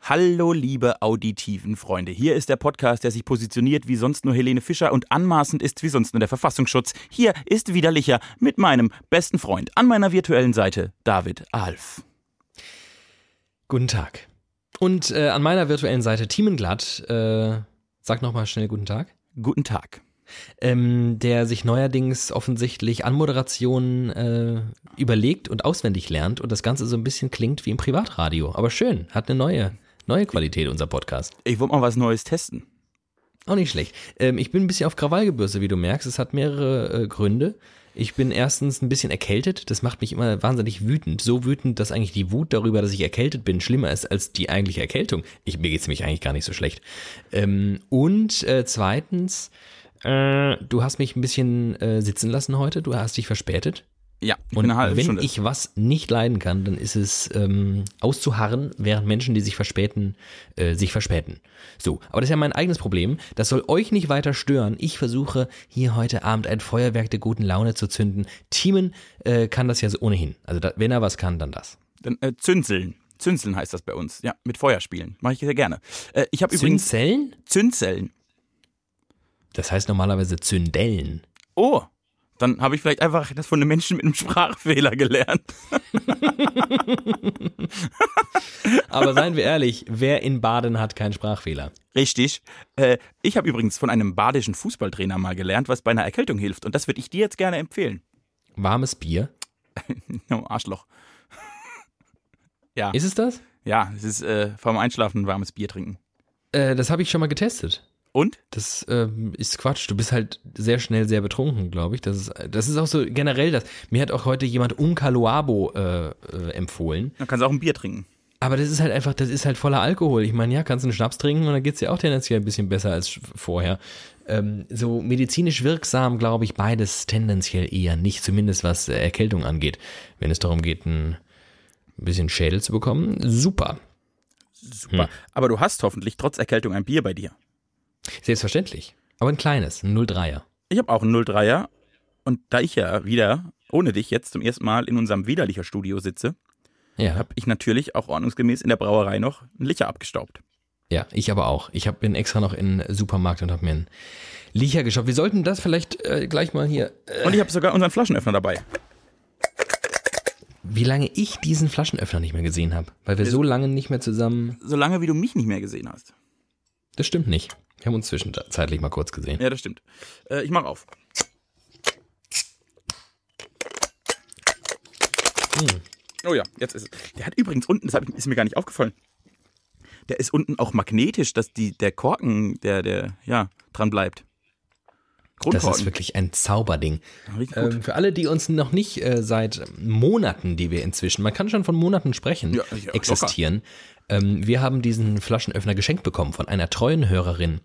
Hallo, liebe auditiven Freunde. Hier ist der Podcast, der sich positioniert wie sonst nur Helene Fischer und anmaßend ist wie sonst nur der Verfassungsschutz. Hier ist widerlicher mit meinem besten Freund an meiner virtuellen Seite, David Alf. Guten Tag. Und äh, an meiner virtuellen Seite Thiemenglatt, äh, sag nochmal schnell guten Tag. Guten Tag. Ähm, der sich neuerdings offensichtlich Anmoderationen äh, überlegt und auswendig lernt und das Ganze so ein bisschen klingt wie im Privatradio. Aber schön, hat eine neue, neue Qualität, unser Podcast. Ich wollte mal was Neues testen. Auch nicht schlecht. Ähm, ich bin ein bisschen auf Krawall gebürstet, wie du merkst. Es hat mehrere äh, Gründe. Ich bin erstens ein bisschen erkältet. Das macht mich immer wahnsinnig wütend. So wütend, dass eigentlich die Wut darüber, dass ich erkältet bin, schlimmer ist als die eigentliche Erkältung. Ich, mir geht's mich eigentlich gar nicht so schlecht. Ähm, und äh, zweitens, äh, du hast mich ein bisschen äh, sitzen lassen heute. Du hast dich verspätet. Ja, Und wenn Stunde. ich was nicht leiden kann, dann ist es ähm, auszuharren, während Menschen, die sich verspäten, äh, sich verspäten. So, aber das ist ja mein eigenes Problem. Das soll euch nicht weiter stören. Ich versuche hier heute Abend ein Feuerwerk der guten Laune zu zünden. Teamen äh, kann das ja so ohnehin. Also da, wenn er was kann, dann das. Dann, äh, Zünseln. Zünseln heißt das bei uns. Ja, mit Feuer spielen. Mache ich sehr gerne. Äh, ich habe übrigens Zünzellen? Zünzeln. Das heißt normalerweise Zündellen. Oh, dann habe ich vielleicht einfach das von einem Menschen mit einem Sprachfehler gelernt. Aber seien wir ehrlich, wer in Baden hat keinen Sprachfehler? Richtig. Äh, ich habe übrigens von einem badischen Fußballtrainer mal gelernt, was bei einer Erkältung hilft. Und das würde ich dir jetzt gerne empfehlen. Warmes Bier. Oh, Arschloch. ja, Ist es das? ja, es ist äh, vorm Einschlafen ein warmes Bier trinken. Äh, das habe ich schon mal getestet. Und? Das ähm, ist Quatsch. Du bist halt sehr schnell sehr betrunken, glaube ich. Das ist, das ist auch so generell das. Mir hat auch heute jemand Uncaloabo äh, äh, empfohlen. Dann kannst du auch ein Bier trinken. Aber das ist halt einfach, das ist halt voller Alkohol. Ich meine, ja, kannst du einen Schnaps trinken und dann geht's dir auch tendenziell ein bisschen besser als vorher. Ähm, so medizinisch wirksam, glaube ich, beides tendenziell eher nicht, zumindest was äh, Erkältung angeht. Wenn es darum geht, ein bisschen Schädel zu bekommen, super. Super. Aber du hast hoffentlich trotz Erkältung ein Bier bei dir. Selbstverständlich. Aber ein kleines, ein 03er. Ich habe auch einen 03er. Und da ich ja wieder ohne dich jetzt zum ersten Mal in unserem widerlicher Studio sitze, Ja. habe ich natürlich auch ordnungsgemäß in der Brauerei noch einen Licher abgestaubt. Ja, ich aber auch. Ich hab, bin extra noch in den Supermarkt und habe mir einen Licher geschaut. Wir sollten das vielleicht äh, gleich mal hier. Äh, Und ich habe sogar unseren Flaschenöffner dabei. wie lange ich diesen Flaschenöffner nicht mehr gesehen habe. Weil wir so lange nicht mehr zusammen. Solange wie du mich nicht mehr gesehen hast. Das stimmt nicht. Wir haben uns zwischenzeitlich mal kurz gesehen. Ja, das stimmt. Äh, ich mach auf. Oh ja, jetzt ist es. Der hat übrigens unten, das ich, ist mir gar nicht aufgefallen. Der ist unten auch magnetisch, dass die, der Korken, der, der, ja, dran bleibt. Das ist wirklich ein Zauberding. Ähm, für alle, die uns noch nicht äh, seit Monaten, die wir inzwischen, man kann schon von Monaten sprechen, Ja, ja, existieren. Ähm, wir haben diesen Flaschenöffner geschenkt bekommen von einer treuen Hörerin,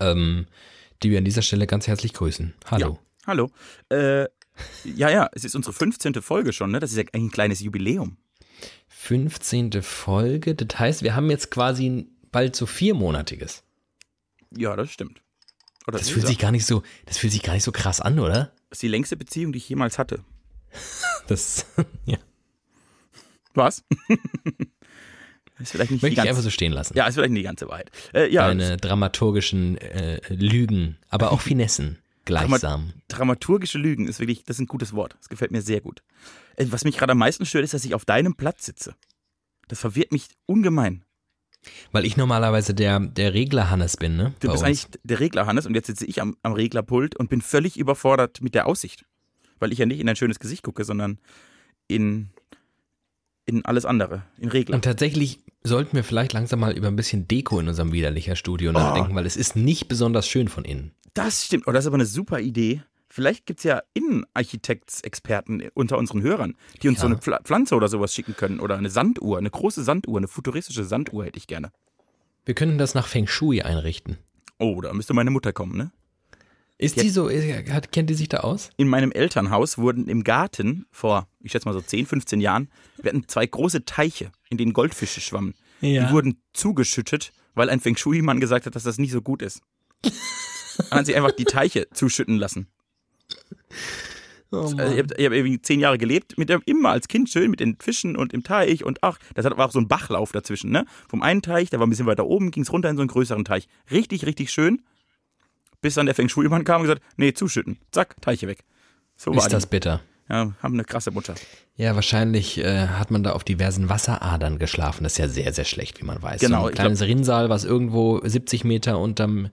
ähm, die wir an dieser Stelle ganz herzlich grüßen. Hallo. Hallo. Äh, ja, ja, es ist unsere 15. Folge schon, ne? Das ist ja eigentlich ein kleines Jubiläum. 15. Folge. Das heißt, wir haben jetzt quasi ein bald so viermonatiges. Ja, das stimmt. Oder Das fühlt ja- sich gar nicht so, das fühlt sich gar nicht so krass an, oder? Das ist die längste Beziehung, die ich jemals hatte. Das, ja. Was? ist vielleicht nicht Möchte ich einfach so stehen lassen. Ja, ist vielleicht nicht die ganze Wahrheit. Äh, ja, Deine dramaturgischen äh, Lügen, aber auch Finessen gleichsam. dramaturgische Lügen ist wirklich, das ist ein gutes Wort. Das gefällt mir sehr gut. Äh, Was mich gerade am meisten stört, ist, dass ich auf deinem Platz sitze. Das verwirrt mich ungemein. Weil ich normalerweise der, der Regler Hannes bin, ne? Du bist uns. eigentlich der Regler, Hannes, und jetzt sitze ich am, am Reglerpult und bin völlig überfordert mit der Aussicht. Weil ich ja nicht in ein schönes Gesicht gucke, sondern in, in alles andere, in Regler. Und tatsächlich sollten wir vielleicht langsam mal über ein bisschen Deko in unserem widerlicher Studio Oh. nachdenken, weil es ist nicht besonders schön von innen. Das stimmt. Oh, das ist aber eine super Idee. Vielleicht gibt es ja Innenarchitektsexperten unter unseren Hörern, die uns Ja. so eine Pfla Pflanze oder sowas schicken können. Oder eine Sanduhr, eine große Sanduhr, eine futuristische Sanduhr hätte ich gerne. Wir können das nach Feng Shui einrichten. Oh, da müsste meine Mutter kommen, ne? Ist die so, ist- hat, kennt die sich da aus? In meinem Elternhaus wurden im Garten vor, ich schätze mal so 10, 15 Jahren, wir hatten zwei große Teiche, in denen Goldfische schwammen. die wurden zugeschüttet, weil ein Feng Shui-Mann gesagt hat, dass das nicht so gut ist. Dann hat sie einfach die Teiche zuschütten lassen. Oh Also ich habe hab irgendwie zehn Jahre gelebt, mit dem, immer als Kind schön mit den Fischen und im Teich und ach, das hat- war auch so ein Bachlauf dazwischen, ne? Vom einen Teich, der war ein bisschen weiter oben, ging es runter in so einen größeren Teich. Richtig, richtig schön. Bis dann der Feng Shui-Mann kam und gesagt, nee, zuschütten. Zack, Teiche weg. So war Ist das die. bitter? Ja, haben eine krasse Mutter. Ja, wahrscheinlich äh, hat man da auf diversen Wasseradern geschlafen. Das ist ja sehr, sehr schlecht, wie man weiß. Genau, So ein kleines Rinnsal, was irgendwo 70 Meter unterm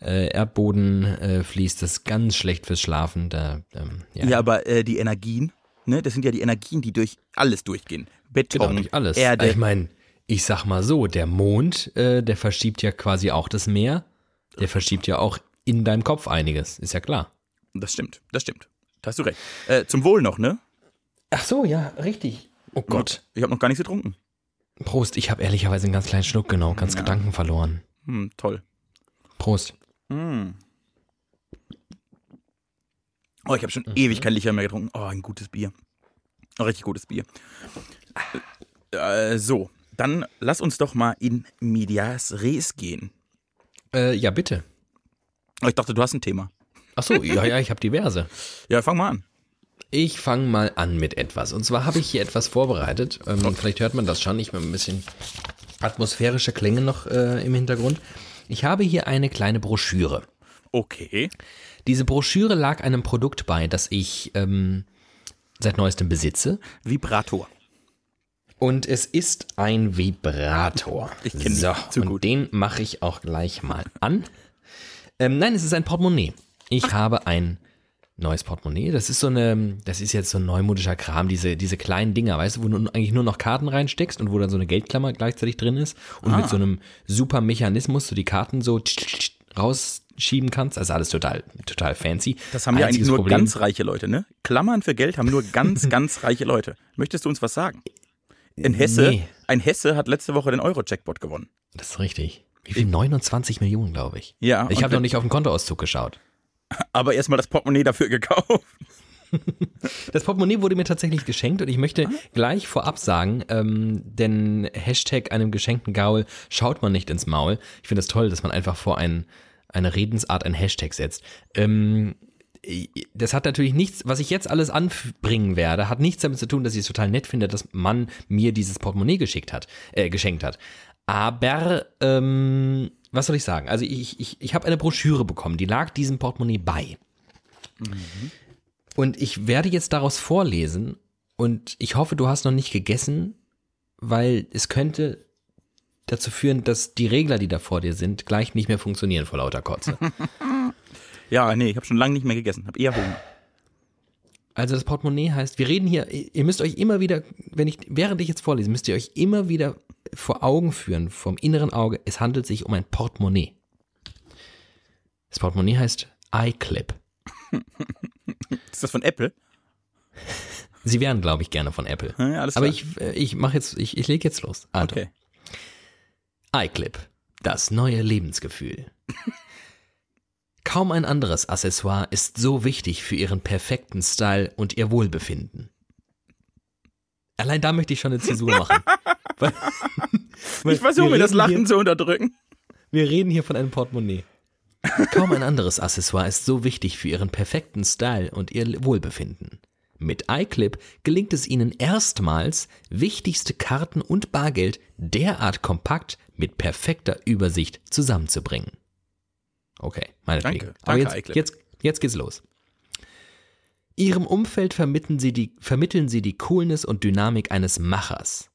äh, Erdboden äh, fließt, das ist ganz schlecht fürs Schlafen. Da, ähm, ja, Ja, aber äh, die Energien, ne, das sind ja die Energien, die durch alles durchgehen. Beton, genau, durch alles. Erde. Ich meine, ich sag mal so, der Mond, äh, der verschiebt ja quasi auch das Meer. Der verschiebt ja auch in deinem Kopf einiges, ist ja klar. Das stimmt, das stimmt. Da hast du recht. Äh, zum Wohl noch, ne? Ach so, ja, richtig. Oh Gott. Ich habe noch gar nichts getrunken. Prost, ich habe ehrlicherweise einen ganz kleinen Schluck genommen, ganz Ja. Gedanken verloren. Hm, toll. Prost. Hm. Oh, ich habe schon Mhm. ewig kein Licher mehr getrunken. Oh, ein gutes Bier. Ein richtig gutes Bier. Äh, so, dann lass uns doch mal in Medias Res gehen. Äh, ja, bitte. Oh, ich dachte, du hast ein Thema. Ach so, ja, ja, ich habe diverse. Ja, fang mal an. Ich fange mal an mit etwas. Und zwar habe ich hier etwas vorbereitet. Ähm, vielleicht hört man das schon. Ich habe ein bisschen atmosphärische Klänge noch äh, im Hintergrund. Ich habe hier eine kleine Broschüre. Okay. Diese Broschüre lag einem Produkt bei, das ich ähm, seit neuestem besitze. Vibrator. Und es ist ein Vibrator. Ich kenn die so, zu und gut. den mache ich auch gleich mal an. Ähm, nein, es ist ein Portemonnaie. Ich habe ein neues Portemonnaie. Das ist so eine, das ist jetzt so ein neumodischer Kram, diese, diese kleinen Dinger, weißt du, wo du eigentlich nur noch Karten reinsteckst und wo dann so eine Geldklammer gleichzeitig drin ist und Ah. mit so einem super Mechanismus du die Karten so rausschieben kannst. Also alles total, total fancy. Das haben ja eigentlich nur Problem- ganz reiche Leute, ne? Klammern für Geld haben nur ganz, ganz reiche Leute. Möchtest du uns was sagen? In Hesse, Nee. ein Hesse hat letzte Woche den Euro-Jackpot gewonnen. Das ist richtig. Wie viel? 29 Millionen, glaube ich. Ja, Ich habe noch nicht auf den Kontoauszug geschaut. Aber erstmal das Portemonnaie dafür gekauft. Das Portemonnaie wurde mir tatsächlich geschenkt und ich möchte gleich vorab sagen, ähm, denn Hashtag einem geschenkten Gaul schaut man nicht ins Maul. Ich finde es das toll, dass man einfach vor ein, eine Redensart ein Hashtag setzt. Ähm, das hat natürlich nichts, was ich jetzt alles anbringen werde, hat nichts damit zu tun, dass ich es total nett finde, dass man mir dieses Portemonnaie geschickt hat, äh, geschenkt hat. Aber, ähm, was soll ich sagen? Also ich, ich, ich habe eine Broschüre bekommen, die lag diesem Portemonnaie bei. Und ich werde jetzt daraus vorlesen und ich hoffe, du hast noch nicht gegessen, weil es könnte dazu führen, dass die Regler, die da vor dir sind, gleich nicht mehr funktionieren vor lauter Kotze. Ja, nee, ich habe schon lange nicht mehr gegessen. Hab eher Hunger. Also das Portemonnaie heißt, wir reden hier, ihr müsst euch immer wieder, wenn ich, während ich jetzt vorlese, müsst ihr euch immer wieder vor Augen führen, vom inneren Auge, es handelt sich um ein Portemonnaie. Das Portemonnaie heißt iClip. Ist das von Apple? Sie wären, glaube ich, gerne von Apple. Ja, Aber ich, äh, ich mache jetzt, ich, ich lege jetzt los. Also, Okay. iClip, das neue Lebensgefühl. Kaum ein anderes Accessoire ist so wichtig für ihren perfekten Style und ihr Wohlbefinden. Allein da möchte ich schon eine Zäsur machen. Weil- weil Ich versuche mir das Lachen Hier, zu unterdrücken. wir reden hier von einem Portemonnaie. Kaum ein anderes Accessoire ist so wichtig für ihren perfekten Style und ihr Wohlbefinden. Mit iClip gelingt es Ihnen erstmals, wichtigste Karten und Bargeld derart kompakt mit perfekter Übersicht zusammenzubringen. Okay, meinetwegen. Danke, Aber danke, jetzt, jetzt, jetzt geht's los. Ihrem Umfeld vermitteln Sie, die, vermitteln Sie die Coolness und Dynamik eines Machers.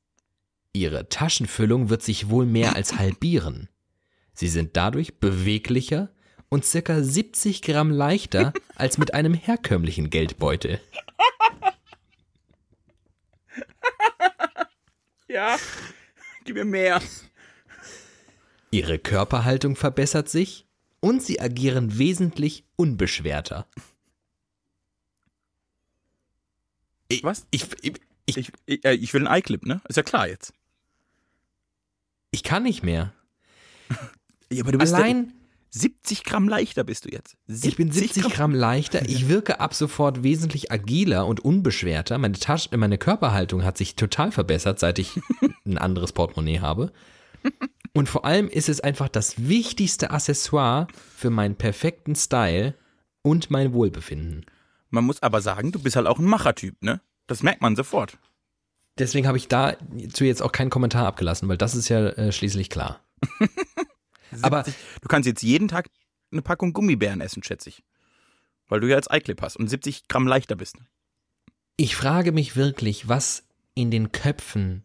Ihre Taschenfüllung wird sich wohl mehr als halbieren. Sie sind dadurch beweglicher und circa 70 Gramm leichter als mit einem herkömmlichen Geldbeutel. Ja, gib mir mehr. Ihre Körperhaltung verbessert sich und sie agieren wesentlich unbeschwerter. Ich, Was? Ich, ich, ich, Ich, ich, äh, will einen iClip, ne? Ist ja klar jetzt. ich kann nicht mehr. Ja, aber du Allein, 70 Gramm leichter bist du jetzt. Ich bin 70 Gramm leichter. Ich wirke ab sofort wesentlich agiler und unbeschwerter. Meine Tasche, meine Körperhaltung hat sich total verbessert, seit ich ein anderes Portemonnaie habe. Und vor allem ist es einfach das wichtigste Accessoire für meinen perfekten Style und mein Wohlbefinden. Man muss aber sagen, du bist halt auch ein Machertyp, ne? Das merkt man sofort. Deswegen habe ich dazu jetzt auch keinen Kommentar abgelassen, weil das ist ja äh, schließlich klar. 70, aber du kannst jetzt jeden Tag eine Packung Gummibären essen, schätze ich. Weil du ja als iClip hast und 70 Gramm leichter bist. Ich frage mich wirklich, was in den Köpfen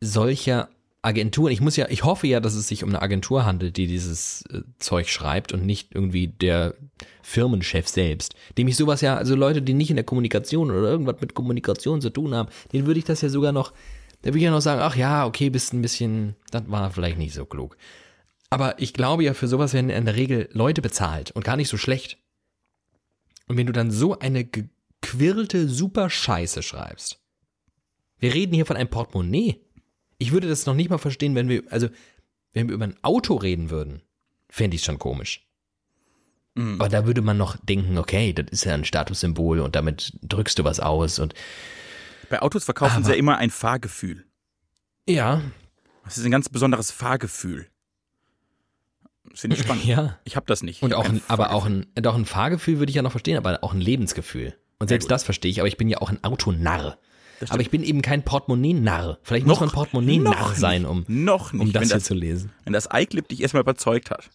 solcher Agenturen, ich muss ja, ich hoffe ja, dass es sich um eine Agentur handelt, die dieses äh, Zeug schreibt und nicht irgendwie der Firmenchef selbst, dem ich sowas ja, also Leute, die nicht in der Kommunikation oder irgendwas mit Kommunikation zu tun haben, denen würde ich das ja sogar noch, da würde ich ja noch sagen, ach ja, okay, bist ein bisschen, das war vielleicht nicht so klug. Aber ich glaube ja, für sowas werden in der Regel Leute bezahlt und gar nicht so schlecht. Und wenn du dann so eine gequirlte super Scheiße schreibst, wir reden hier von einem Portemonnaie, ich würde das noch nicht mal verstehen, wenn wir, also, wenn wir über ein Auto reden würden, fände ich es schon komisch. Mhm. Aber da würde man noch denken, okay, das ist ja ein Statussymbol und damit drückst du was aus und. Bei Autos verkaufen sie ja immer ein Fahrgefühl. Ja. Das ist ein ganz besonderes Fahrgefühl. Finde ich spannend. Ja. Ich habe das nicht. Und auch ein, aber auch ein, doch ein Fahrgefühl würde ich ja noch verstehen, aber auch ein Lebensgefühl. Und selbst das verstehe ich, aber ich bin ja auch ein Autonarr. Aber ich bin eben kein Portemonnaie-Narr. Vielleicht noch, muss man Portemonnaie-Narr sein, um, noch nicht, um das, das hier zu lesen. Wenn das iClip dich erstmal überzeugt hat.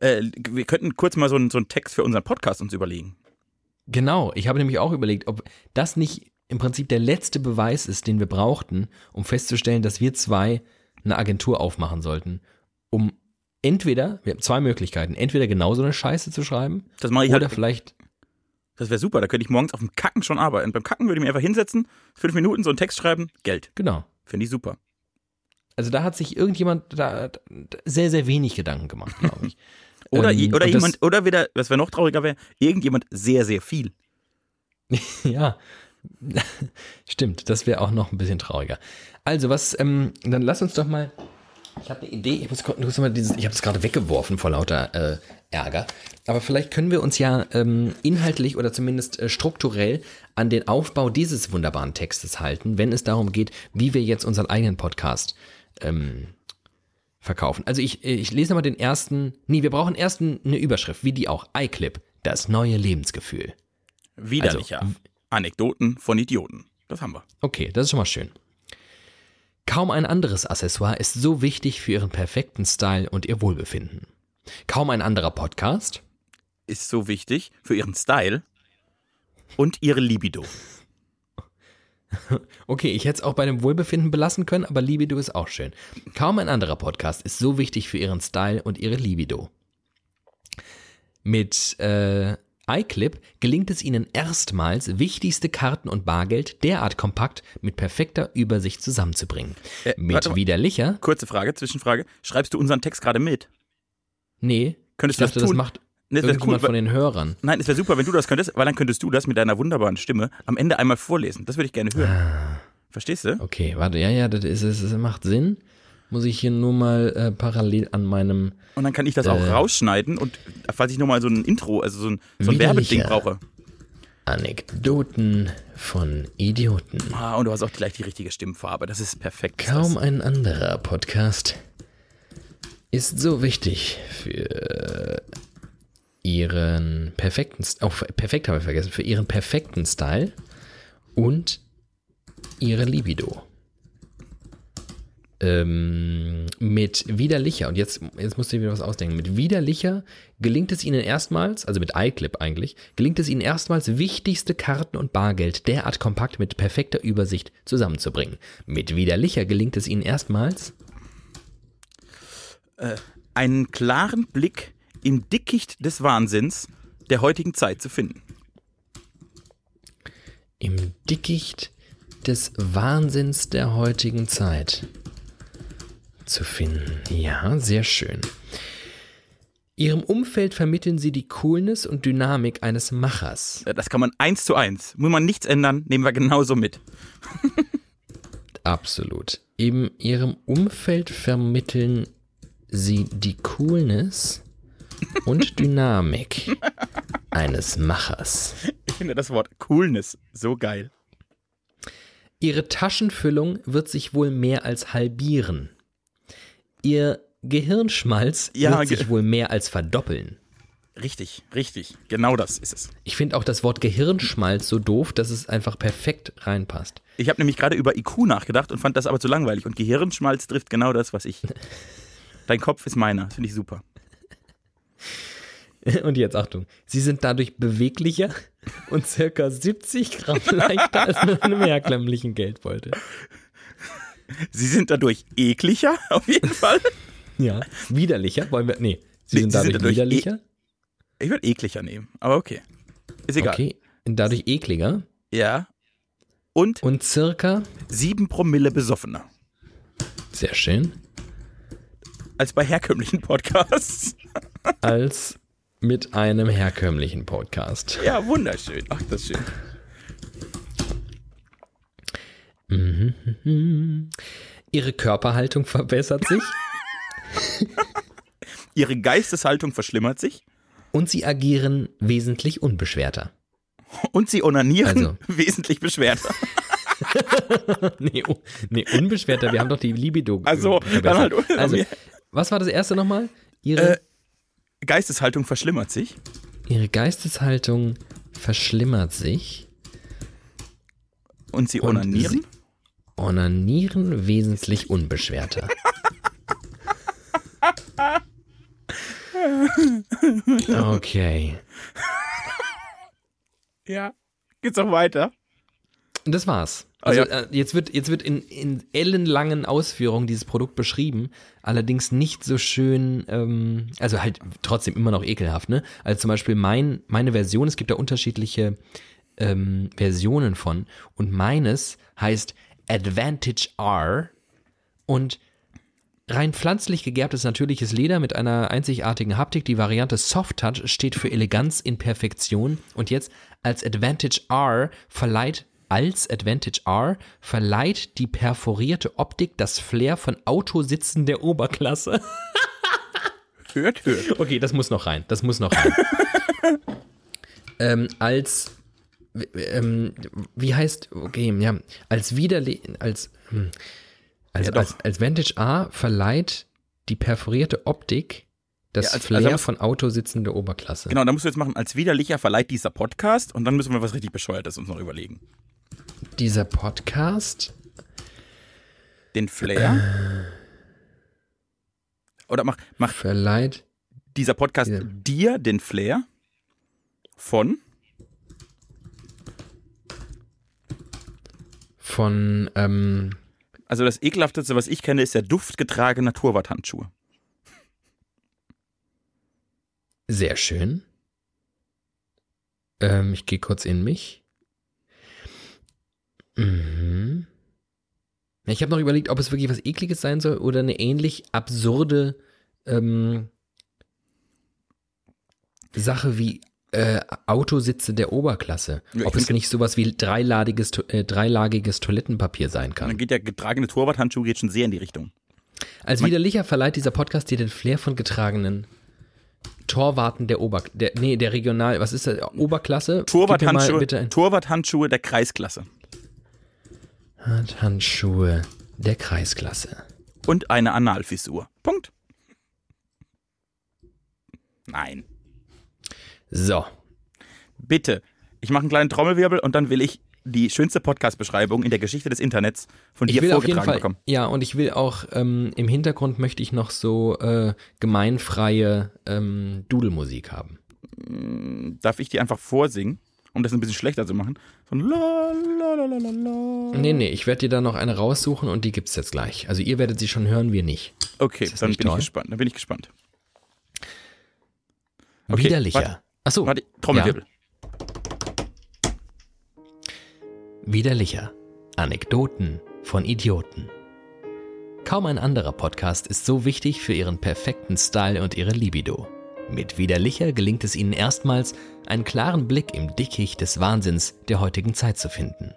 Äh, wir könnten kurz mal so, ein, so einen Text für unseren Podcast uns überlegen. Genau, ich habe nämlich auch überlegt, ob das nicht im Prinzip der letzte Beweis ist, den wir brauchten, um festzustellen, dass wir zwei eine Agentur aufmachen sollten, um entweder, wir haben zwei Möglichkeiten, entweder genauso eine Scheiße zu schreiben, das mache ich oder halt, vielleicht das wäre super, da könnte ich morgens auf dem Kacken schon arbeiten. Beim Kacken würde ich mir einfach hinsetzen, fünf Minuten so einen Text schreiben, Geld. Genau. Finde ich super. Also da hat sich irgendjemand da sehr, sehr wenig Gedanken gemacht, glaube ich. oder ähm, oder jemand, oder wieder, was wäre noch trauriger wäre, irgendjemand sehr, sehr viel. ja, stimmt, das wäre auch noch ein bisschen trauriger. Also was, ähm, dann lass uns doch mal ich habe eine Idee, ich muss, muss mal dieses, ich habe es gerade weggeworfen vor lauter äh, Ärger. Aber vielleicht können wir uns ja ähm, inhaltlich oder zumindest äh, strukturell an den Aufbau dieses wunderbaren Textes halten, wenn es darum geht, wie wir jetzt unseren eigenen Podcast ähm, verkaufen. Also ich, ich lese mal den ersten, nee, wir brauchen erst eine Überschrift, wie die auch, iClip, das neue Lebensgefühl. Widerlicher. Also, Anekdoten von Idioten. Das haben wir. Okay, das ist schon mal schön. Kaum ein anderes Accessoire ist so wichtig für ihren perfekten Style und ihr Wohlbefinden. Kaum ein anderer Podcast ist so wichtig für ihren Style und ihre Libido. Okay, ich hätte es auch bei dem Wohlbefinden belassen können, aber Libido ist auch schön. Kaum ein anderer Podcast ist so wichtig für ihren Style und ihre Libido. Mit äh, iClip gelingt es Ihnen erstmals, wichtigste Karten und Bargeld derart kompakt mit perfekter Übersicht zusammenzubringen. Äh, mit widerlicher. Kurze Frage, Zwischenfrage. Schreibst du unseren Text gerade mit? Nee. Könntest ich dachte, du das, tun? das macht das cool, von den Hörern. Nein, es wäre super, wenn du das könntest, weil dann könntest du das mit deiner wunderbaren Stimme am Ende einmal vorlesen. Das würde ich gerne hören. Ah. Verstehst du? Okay, warte, ja, ja, das, ist, das macht Sinn muss ich hier nur mal äh, parallel an meinem. Und dann kann ich das äh, auch rausschneiden und falls ich nochmal so ein Intro, also so ein, so ein Werbeding brauche. Anekdoten von Idioten. Ah, und du hast auch gleich die richtige Stimmfarbe. Das ist perfekt. Kaum ein anderer Podcast ist so wichtig für ihren perfekten, oh, perfekt habe ich vergessen, für ihren perfekten Style und ihre Libido ähm, mit widerlicher, und jetzt, jetzt musst du dir wieder was ausdenken, mit widerlicher gelingt es ihnen erstmals, also mit iClip eigentlich, gelingt es ihnen erstmals, wichtigste Karten und Bargeld derart kompakt mit perfekter Übersicht zusammenzubringen. Mit widerlicher gelingt es ihnen erstmals, äh, einen klaren Blick im Dickicht des Wahnsinns der heutigen Zeit zu finden. Im Dickicht des Wahnsinns der heutigen Zeit zu finden. Ja, sehr schön. Ihrem Umfeld vermitteln sie die Coolness und Dynamik eines Machers. Das kann man eins zu eins. Muss man nichts ändern, nehmen wir genauso mit. Absolut. In ihrem Umfeld vermitteln sie die Coolness und Dynamik eines Machers. Ich finde das Wort Coolness so geil. Ihre Taschenfüllung wird sich wohl mehr als halbieren. Ihr Gehirnschmalz Ja, wird sich wohl mehr als verdoppeln. Richtig, richtig. Genau das ist es. Ich finde auch das Wort Gehirnschmalz so doof, dass es einfach perfekt reinpasst. Ich habe nämlich gerade über IQ nachgedacht und fand das aber zu langweilig. Und Gehirnschmalz trifft genau das, was ich. Dein Kopf ist meiner. Finde ich super. Und jetzt Achtung, sie sind dadurch beweglicher und circa 70 Gramm leichter als mit einem herkömmlichen Geldbeutel. Sie sind dadurch ekliger, auf jeden Fall. Ja, widerlicher, wollen wir, nee, sie Nee, sind sie dadurch sind dadurch widerlicher, Ich würde ekliger nehmen, aber okay. Ist egal. okay, dadurch ekliger Ja. Und und circa, sieben Promille besoffener. sehr schön, Als bei herkömmlichen Podcasts. als mit einem herkömmlichen Podcast. Ja, wunderschön. Ach, das ist schön. Ihre Körperhaltung verbessert sich Ihre Geisteshaltung verschlimmert sich und sie agieren wesentlich unbeschwerter. und sie onanieren Also. wesentlich beschwerter. nee, nee, unbeschwerter, wir haben doch die Libido. Also, verbessert. dann halt- also, was war das erste nochmal? Ihre, Äh, Geisteshaltung verschlimmert sich ihre Geisteshaltung verschlimmert sich. und sie Und onanieren. sie- Onanieren wesentlich unbeschwerter. Okay. Ja. Geht's noch weiter? Das war's. Ah, Also ja. äh, jetzt wird, jetzt wird in, in ellenlangen Ausführungen dieses Produkt beschrieben, allerdings nicht so schön, ähm, also halt trotzdem immer noch ekelhaft, ne? Also zum Beispiel mein, meine Version, es gibt da unterschiedliche ähm, Versionen von und meines heißt Advantage R und rein pflanzlich gegerbtes natürliches Leder mit einer einzigartigen Haptik. Die Variante Soft Touch steht für Eleganz in Perfektion. Und jetzt als Advantage R verleiht als Advantage R verleiht die perforierte Optik das Flair von Autositzen der Oberklasse. Hört, hört. Okay, das muss noch rein. Das muss noch rein. ähm, als ähm, wie heißt okay, ja, als widerle als hm, als, Ja, als, als Vantage A verleiht die perforierte Optik das Ja, als- Flair also von Autositzen der Oberklasse. Genau, da musst du jetzt machen, als widerlicher verleiht dieser Podcast und dann müssen wir was richtig Bescheuertes uns noch überlegen. Dieser Podcast Den Flair. Oder mach, mach verleiht dieser Podcast Ja. dir den Flair von von ähm, Also das ekelhafteste, was ich kenne, ist der duftgetragene Torwarthandschuhe. Sehr schön. Ähm, ich gehe kurz in mich. Mhm. Ich habe noch überlegt, ob es wirklich was Ekliges sein soll oder eine ähnlich absurde ähm, Sache wie äh, Autositze der Oberklasse. Ja, ob es nicht sowas wie dreiladiges, äh, dreilagiges Toilettenpapier sein kann. dann geht der getragene Torwarthandschuh geht schon sehr in die Richtung. Als widerlicher verleiht dieser Podcast dir den Flair von getragenen Torwarten der Ober... Der, nee, der Regional... Was ist das? Oberklasse? Torwarthandschuhe, bitte. Torwarthandschuhe der Kreisklasse. Handschuhe der Kreisklasse. Und eine Analfissur. Punkt. Nein. So. Bitte. Ich mache einen kleinen Trommelwirbel und dann will ich die schönste Podcast-Beschreibung in der Geschichte des Internets von dir will auf jeden vorgetragen Fall... bekommen. Ja, und ich will auch... Ähm, Im Hintergrund möchte ich noch so äh, gemeinfreie ähm, Dudelmusik haben. Darf ich die einfach vorsingen, um das ein bisschen schlechter zu machen? So ein la, la, la, la, la. Nee, nee, ich werde dir da noch eine raussuchen und die gibt's jetzt gleich. Also ihr werdet sie schon hören, wir nicht. Okay, dann nicht bin ich toll? gespannt. Dann bin ich gespannt. Okay, Widerlicher. warte. Achso. Warte, Trommelwirbel. Widerlicher. Anekdoten von Idioten. Kaum ein anderer Podcast ist so wichtig für ihren perfekten Style und ihre Libido. Mit Widerlicher gelingt es ihnen erstmals, einen klaren Blick im Dickicht des Wahnsinns der heutigen Zeit zu finden.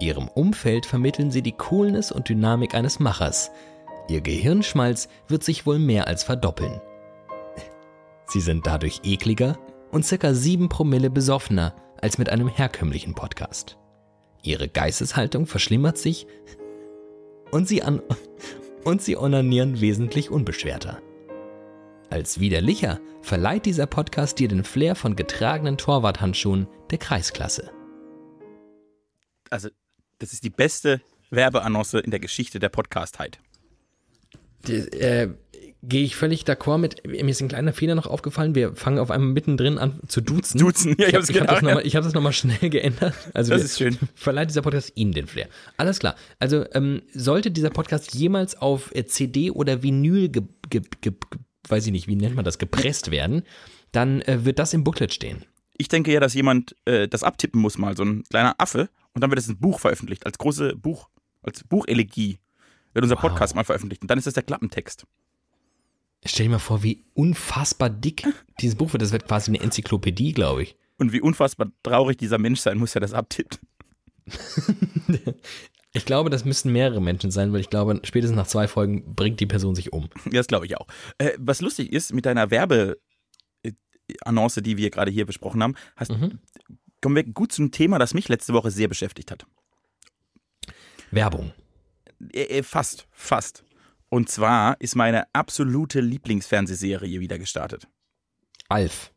Ihrem Umfeld vermitteln sie die Coolness und Dynamik eines Machers. Ihr Gehirnschmalz wird sich wohl mehr als verdoppeln. Sie sind dadurch ekliger und circa 7 Promille besoffener als mit einem herkömmlichen Podcast. Ihre Geisteshaltung verschlimmert sich und sie, an und sie onanieren wesentlich unbeschwerter. Als widerlicher verleiht dieser Podcast dir den Flair von getragenen Torwarthandschuhen der Kreisklasse. Also, das ist die beste Werbeannonce in der Geschichte der Podcastheit. Äh, Gehe ich völlig d'accord mit. Mir ist ein kleiner Fehler noch aufgefallen. Wir fangen auf einmal mittendrin an zu duzen. Duzen, ja, ich habe hab's hab das gedacht, nochmal hab das nochmal schnell geändert. Also Das wir- ist schön. Verleiht dieser Podcast Ihnen den Flair. Alles klar. Also ähm, sollte dieser Podcast jemals auf äh, CD oder Vinyl, ge, ge, ge, ge, weiß ich nicht, wie nennt man das, gepresst werden, dann äh, wird das im Booklet stehen. Ich denke ja, dass jemand äh, das abtippen muss mal, so ein kleiner Affe, und dann wird es ein Buch veröffentlicht, als große Buch, als Buchelegie wird unser Wow. Podcast mal veröffentlicht. Und dann ist das der Klappentext. Stell dir mal vor, wie unfassbar dick dieses Buch wird. Das wird quasi eine Enzyklopädie, glaube ich. Und wie unfassbar traurig dieser Mensch sein muss, der das abtippt. Ich glaube, das müssen mehrere Menschen sein, weil ich glaube, spätestens nach zwei Folgen bringt die Person sich um. Ja, das glaube ich auch. Äh, was lustig ist, mit deiner Werbeannonce, die wir gerade hier besprochen haben, hast, Mhm. kommen wir gut zum Thema, das mich letzte Woche sehr beschäftigt hat. Werbung. Äh, äh, fast, fast. Und zwar ist meine absolute Lieblingsfernsehserie wieder gestartet. Alf.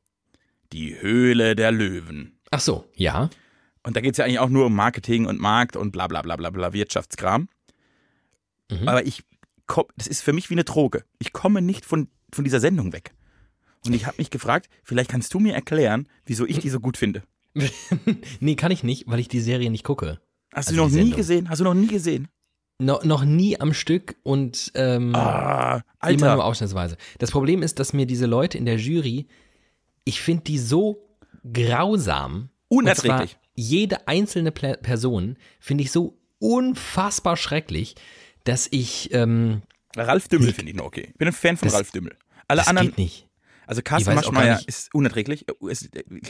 Die Höhle der Löwen. Ach so, ja. Und da geht es ja eigentlich auch nur um Marketing und Markt und bla bla bla bla bla Wirtschaftskram. Mhm. Aber ich komm, das ist für mich wie eine Droge. Ich komme nicht von, von dieser Sendung weg. Und ich habe mich gefragt, vielleicht kannst du mir erklären, wieso ich die so gut finde. nee, kann ich nicht, weil ich die Serie nicht gucke. Hast Also du noch nie gesehen? Hast du noch nie gesehen? No, noch nie am Stück und ähm, Ah, immer nur ausschnittsweise. Das Problem ist, dass mir diese Leute in der Jury, ich finde die so grausam. Unerträglich. Jede einzelne Pla Person finde ich so unfassbar schrecklich, dass ich, ähm, Ralf Dümmel finde ich noch okay. Ich bin ein Fan von Das- Ralf Dümmel. Alle das anderen, geht nicht. also Carsten Maschmeyer ist unerträglich. äh, äh,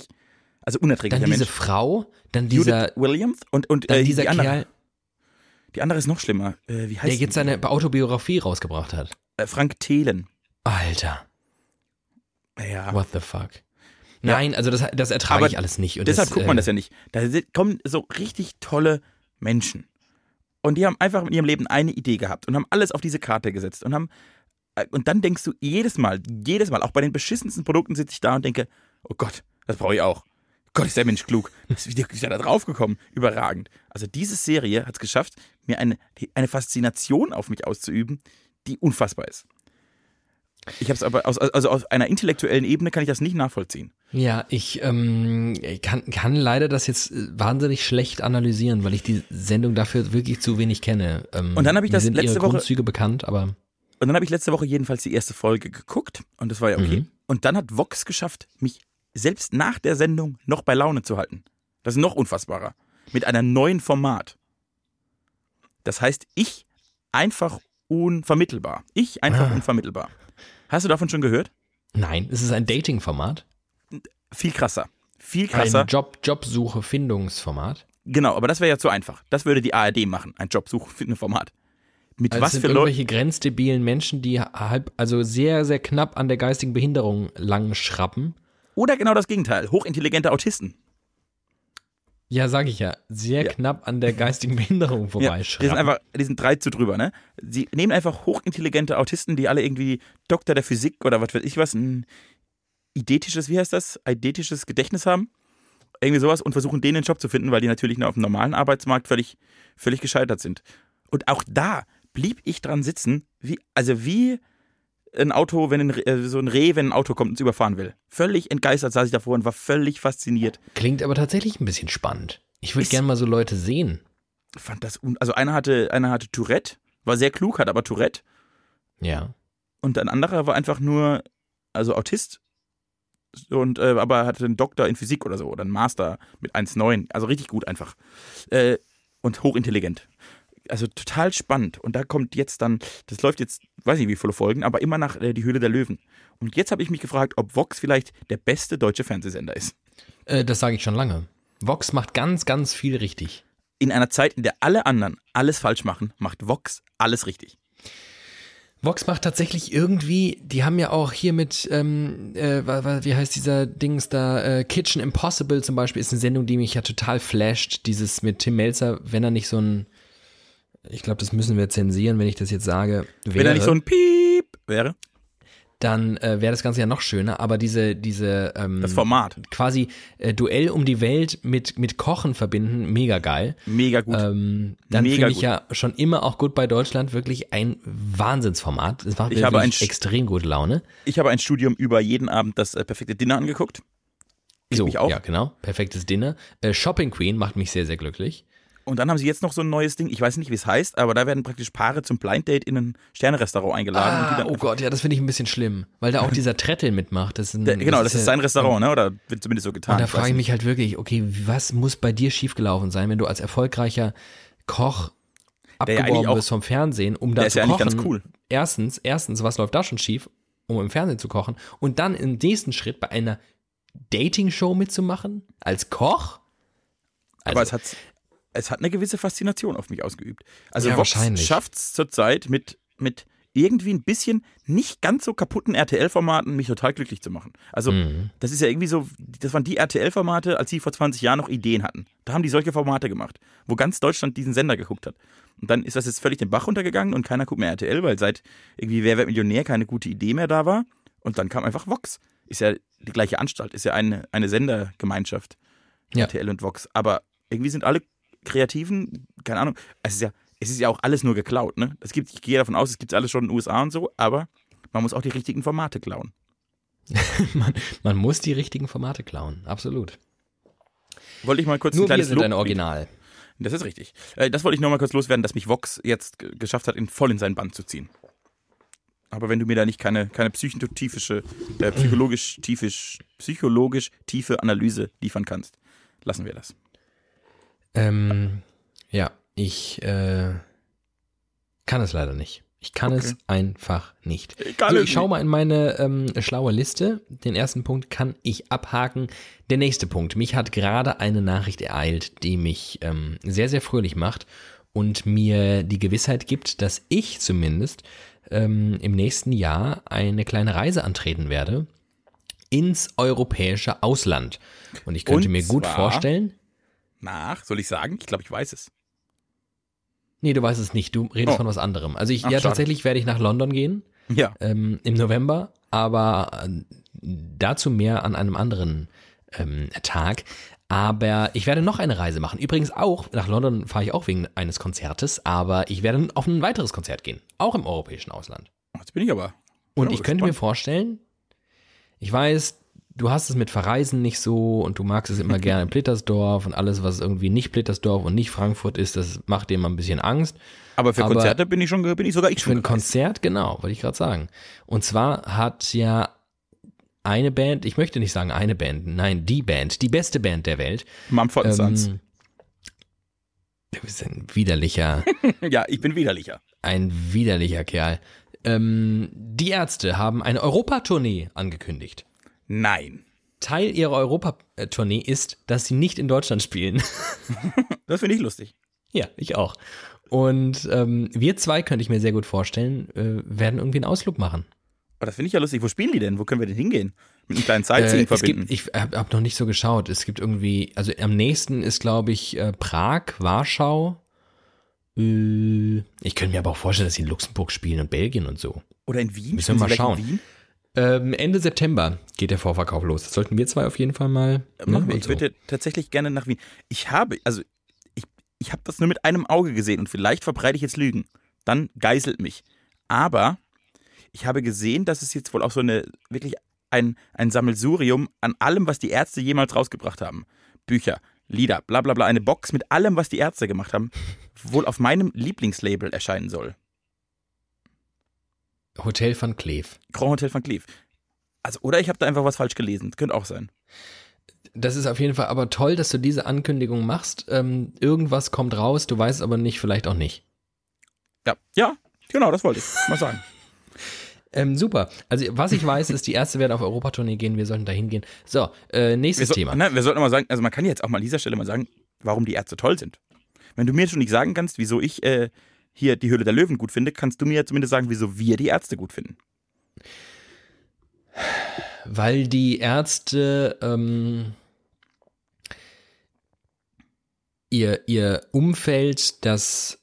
also unerträglicher Dann diese Mensch. Frau, dann dieser, Judith Williams und, und dann äh, dieser die, andere, Kerl, die andere ist noch schlimmer. Äh, wie heißt der jetzt seine Autobiografie rausgebracht hat. Äh, Frank Thelen. Alter, Ja. what the fuck. Nein, also das, das ertrage Aber ich alles nicht. Und Deshalb das, guckt man äh, das ja nicht. Da kommen so richtig tolle Menschen. Und die haben einfach in ihrem Leben eine Idee gehabt und haben alles auf diese Karte gesetzt und haben äh, und dann denkst du jedes Mal, jedes Mal, auch bei den beschissensten Produkten sitze ich da und denke, oh Gott, das brauche ich auch. Gott, ist der Mensch klug. Das ist, wie ist er da drauf gekommen? Überragend. Also diese Serie hat es geschafft, mir eine, eine Faszination auf mich auszuüben, die unfassbar ist. Ich habe es aber, aus, also auf einer intellektuellen Ebene kann ich das nicht nachvollziehen. Ja, ich ähm, kann, kann leider das jetzt äh, wahnsinnig schlecht analysieren, weil ich die Sendung dafür wirklich zu wenig kenne. Ähm, Und dann habe ich das sind letzte ihre Woche- Grundzüge bekannt, aber Und dann habe ich letzte Woche jedenfalls die erste Folge geguckt und das war ja okay. Mhm. Und dann hat Vox geschafft, mich selbst nach der Sendung noch bei Laune zu halten. Das ist noch unfassbarer. Mit einem neuen Format. Das heißt, ich einfach unvermittelbar. Ich einfach Ah. unvermittelbar. Hast du davon schon gehört? nein, es ist ein Dating-Format. Viel krasser. Viel krasser. Ein Job, Jobsuche-Findungsformat. genau, aber das wäre ja zu einfach. Das würde die ARD machen. Ein Jobsuch-Format. Mit Also was sind für irgendwelche grenzdebilen Menschen, die halb, also sehr, sehr knapp an der geistigen Behinderung lang schrappen. Oder genau das Gegenteil. Hochintelligente Autisten. Ja, sag ich ja. Sehr Ja. knapp an der geistigen Behinderung Ja, die sind einfach, die sind drei zu drüber, ne? Sie nehmen einfach hochintelligente Autisten, die alle irgendwie Doktor der Physik oder was weiß ich was, ein idetisches, wie heißt das? Eidetisches Gedächtnis haben. Irgendwie sowas und versuchen denen einen Job zu finden, weil die natürlich noch auf dem normalen Arbeitsmarkt völlig, völlig gescheitert sind. Und auch da blieb ich dran sitzen, wie, also wie ein Auto, wenn ein, äh, so ein Reh, wenn ein Auto kommt und es überfahren will. Völlig entgeistert saß ich davor und war völlig fasziniert. Klingt aber tatsächlich ein bisschen spannend. Ich würde gerne mal so Leute sehen. Fand das, also einer hatte, einer hatte Tourette, war sehr klug, hat aber Tourette. Ja. Und ein anderer war einfach nur, also Autist, und äh, aber hatte einen Doktor in Physik oder so, oder einen Master mit 1,9. Also richtig gut einfach. Äh, und hochintelligent. Also total spannend. Und da kommt jetzt dann, das läuft jetzt, weiß nicht wie viele Folgen, aber immer nach äh, Die Höhle der Löwen. Und jetzt habe ich mich gefragt, ob Vox vielleicht der beste deutsche Fernsehsender ist. Äh, das sage ich schon lange. Vox macht ganz, ganz viel richtig. In einer Zeit, in der alle anderen alles falsch machen, macht Vox alles richtig. Vox macht tatsächlich irgendwie, die haben ja auch hier mit, ähm, äh, wie heißt dieser Dings da, äh, Kitchen Impossible zum Beispiel, ist eine Sendung, die mich ja total flasht. Dieses mit Tim Melzer, wenn er nicht so ein, ich glaube, das müssen wir zensieren, wenn ich das jetzt sage. Wäre, wenn er nicht so ein Piep wäre dann äh, wäre das Ganze ja noch schöner. Aber diese, diese ähm, das Format quasi äh, Duell um die Welt mit mit Kochen verbinden, mega geil. Mega gut. Ähm, dann finde ich ja schon immer auch gut bei Deutschland wirklich ein Wahnsinnsformat. Das macht ich habe ein, extrem gute Laune. Ich habe ein Studium über jeden Abend das äh, perfekte Dinner angeguckt. Ich so, ja genau, perfektes Dinner. Äh, Shopping Queen macht mich sehr sehr glücklich. Und dann haben sie jetzt noch so ein neues Ding, ich weiß nicht, wie es heißt, aber da werden praktisch Paare zum Blind Date in ein Sternerestaurant eingeladen. Ah, oh Gott, ja, das finde ich ein bisschen schlimm, weil da auch dieser Trettel mitmacht. Das ein, Der, genau, das, das ist sein Restaurant, ne? oder wird zumindest so getan. Und da frage ich mich halt wirklich, okay, was muss bei dir schiefgelaufen sein, wenn du als erfolgreicher Koch abgeworben ja bist vom Fernsehen, um da zu ja kochen? Cool. Erstens, erstens, was läuft da schon schief, um im Fernsehen zu kochen? Und dann im nächsten Schritt bei einer Dating-Show mitzumachen als Koch? Also, aber es hat es hat eine gewisse Faszination auf mich ausgeübt. Also ja, Vox schafft es zurzeit mit, mit irgendwie ein bisschen nicht ganz so kaputten RTL-Formaten mich total glücklich zu machen. Also, mhm. das ist ja irgendwie so, das waren die RTL-Formate, als sie vor 20 Jahren noch Ideen hatten. Da haben die solche Formate gemacht, wo ganz Deutschland diesen Sender geguckt hat. Und dann ist das jetzt völlig den Bach runtergegangen und keiner guckt mehr RTL, weil seit irgendwie Wer wird Millionär keine gute Idee mehr da war. Und dann kam einfach Vox. Ist ja die gleiche Anstalt, ist ja eine, eine Sendergemeinschaft. Ja. RTL und Vox. Aber irgendwie sind alle Kreativen, keine Ahnung, es ist ja, es ist ja auch alles nur geklaut, ne? Es gibt, ich gehe davon aus, es gibt alles schon in den USA und so, aber man muss auch die richtigen Formate klauen. man, man, muss die richtigen Formate klauen, absolut. Wollte ich mal kurz Nur ein kleines wir sind Lob ein Original. Das ist richtig. Äh, das wollte ich nur mal kurz loswerden, dass mich Vox jetzt geschafft hat, ihn voll in sein Band zu ziehen. Aber wenn du mir da nicht keine, keine psychotiefe, äh, psychologisch, tiefisch, psychologisch tiefe Analyse liefern kannst, lassen wir das. Ähm, ja, ich äh, kann es leider nicht. Ich kann okay. es einfach nicht. Ich, so, ich schaue mal in meine ähm, schlaue Liste. Den ersten Punkt kann ich abhaken. Der nächste Punkt. Mich hat gerade eine Nachricht ereilt, die mich ähm, sehr, sehr fröhlich macht und mir die Gewissheit gibt, dass ich zumindest ähm, im nächsten Jahr eine kleine Reise antreten werde ins europäische Ausland. Und ich könnte und mir gut vorstellen, nach. Soll ich sagen? Ich glaube, ich weiß es. Nee, du weißt es nicht. Du redest oh. von was anderem. Also ich, Ach, ja, schade. tatsächlich werde ich nach London gehen. Ja. Ähm, Im November, aber äh, dazu mehr an einem anderen ähm, Tag. Aber ich werde noch eine Reise machen. Übrigens auch, nach London fahre ich auch wegen eines Konzertes, aber ich werde auf ein weiteres Konzert gehen. Auch im europäischen Ausland. Jetzt bin ich aber. Und ich könnte mir vorstellen, ich weiß, du hast es mit Verreisen nicht so und du magst es immer gerne in Plittersdorf und alles, was irgendwie nicht Plittersdorf und nicht Frankfurt ist, das macht dir immer ein bisschen Angst. Aber für Aber Konzerte bin ich schon, bin ich sogar ich schon. Für ein Konzert, genau, wollte ich gerade sagen. Und zwar hat ja eine Band, ich möchte nicht sagen eine Band, nein, die Band, die beste Band der Welt. Mumford ähm, Sons. Du bist ein widerlicher. ja, ich bin widerlicher. Ein widerlicher Kerl. Ähm, die Ärzte haben eine Europatournee angekündigt. Nein. Teil ihrer Europatournee ist, dass sie nicht in Deutschland spielen. das finde ich lustig. Ja, ich auch. Und ähm, wir zwei, könnte ich mir sehr gut vorstellen, äh, werden irgendwie einen Ausflug machen. Aber das finde ich ja lustig. Wo spielen die denn? Wo können wir denn hingehen? Mit einem kleinen Sightseeing äh, verbinden? Gibt, ich habe hab noch nicht so geschaut. Es gibt irgendwie, also am nächsten ist, glaube ich, äh, Prag, Warschau. Äh, ich könnte mir aber auch vorstellen, dass sie in Luxemburg spielen und Belgien und so. Oder in Wien? Müssen wir mal schauen. Ähm, Ende September geht der Vorverkauf los. Das sollten wir zwei auf jeden Fall mal äh, machen. Ne, ich so. würde tatsächlich gerne nach Wien. Ich habe, also ich, ich habe das nur mit einem Auge gesehen und vielleicht verbreite ich jetzt Lügen. Dann geißelt mich. Aber ich habe gesehen, dass es jetzt wohl auch so eine wirklich ein, ein Sammelsurium an allem, was die Ärzte jemals rausgebracht haben. Bücher, Lieder, bla bla bla, eine Box mit allem, was die Ärzte gemacht haben, wohl auf meinem Lieblingslabel erscheinen soll. Hotel van Cleef. Grand Hotel van Cleef. Also, oder ich habe da einfach was falsch gelesen. Könnte auch sein. Das ist auf jeden Fall aber toll, dass du diese Ankündigung machst. Ähm, irgendwas kommt raus, du weißt aber nicht, vielleicht auch nicht. Ja, ja, genau, das wollte ich mal sagen. ähm, super. Also, was ich weiß, ist, die Ärzte werden auf Europatournee gehen, wir sollten da hingehen. So, äh, nächstes wir so, Thema. Ne, wir sollten mal sagen, also man kann jetzt auch mal an dieser Stelle mal sagen, warum die Ärzte toll sind. Wenn du mir schon nicht sagen kannst, wieso ich äh, hier die Höhle der Löwen gut finde, kannst du mir ja zumindest sagen, wieso wir die Ärzte gut finden. Weil die Ärzte ähm, ihr, ihr Umfeld, das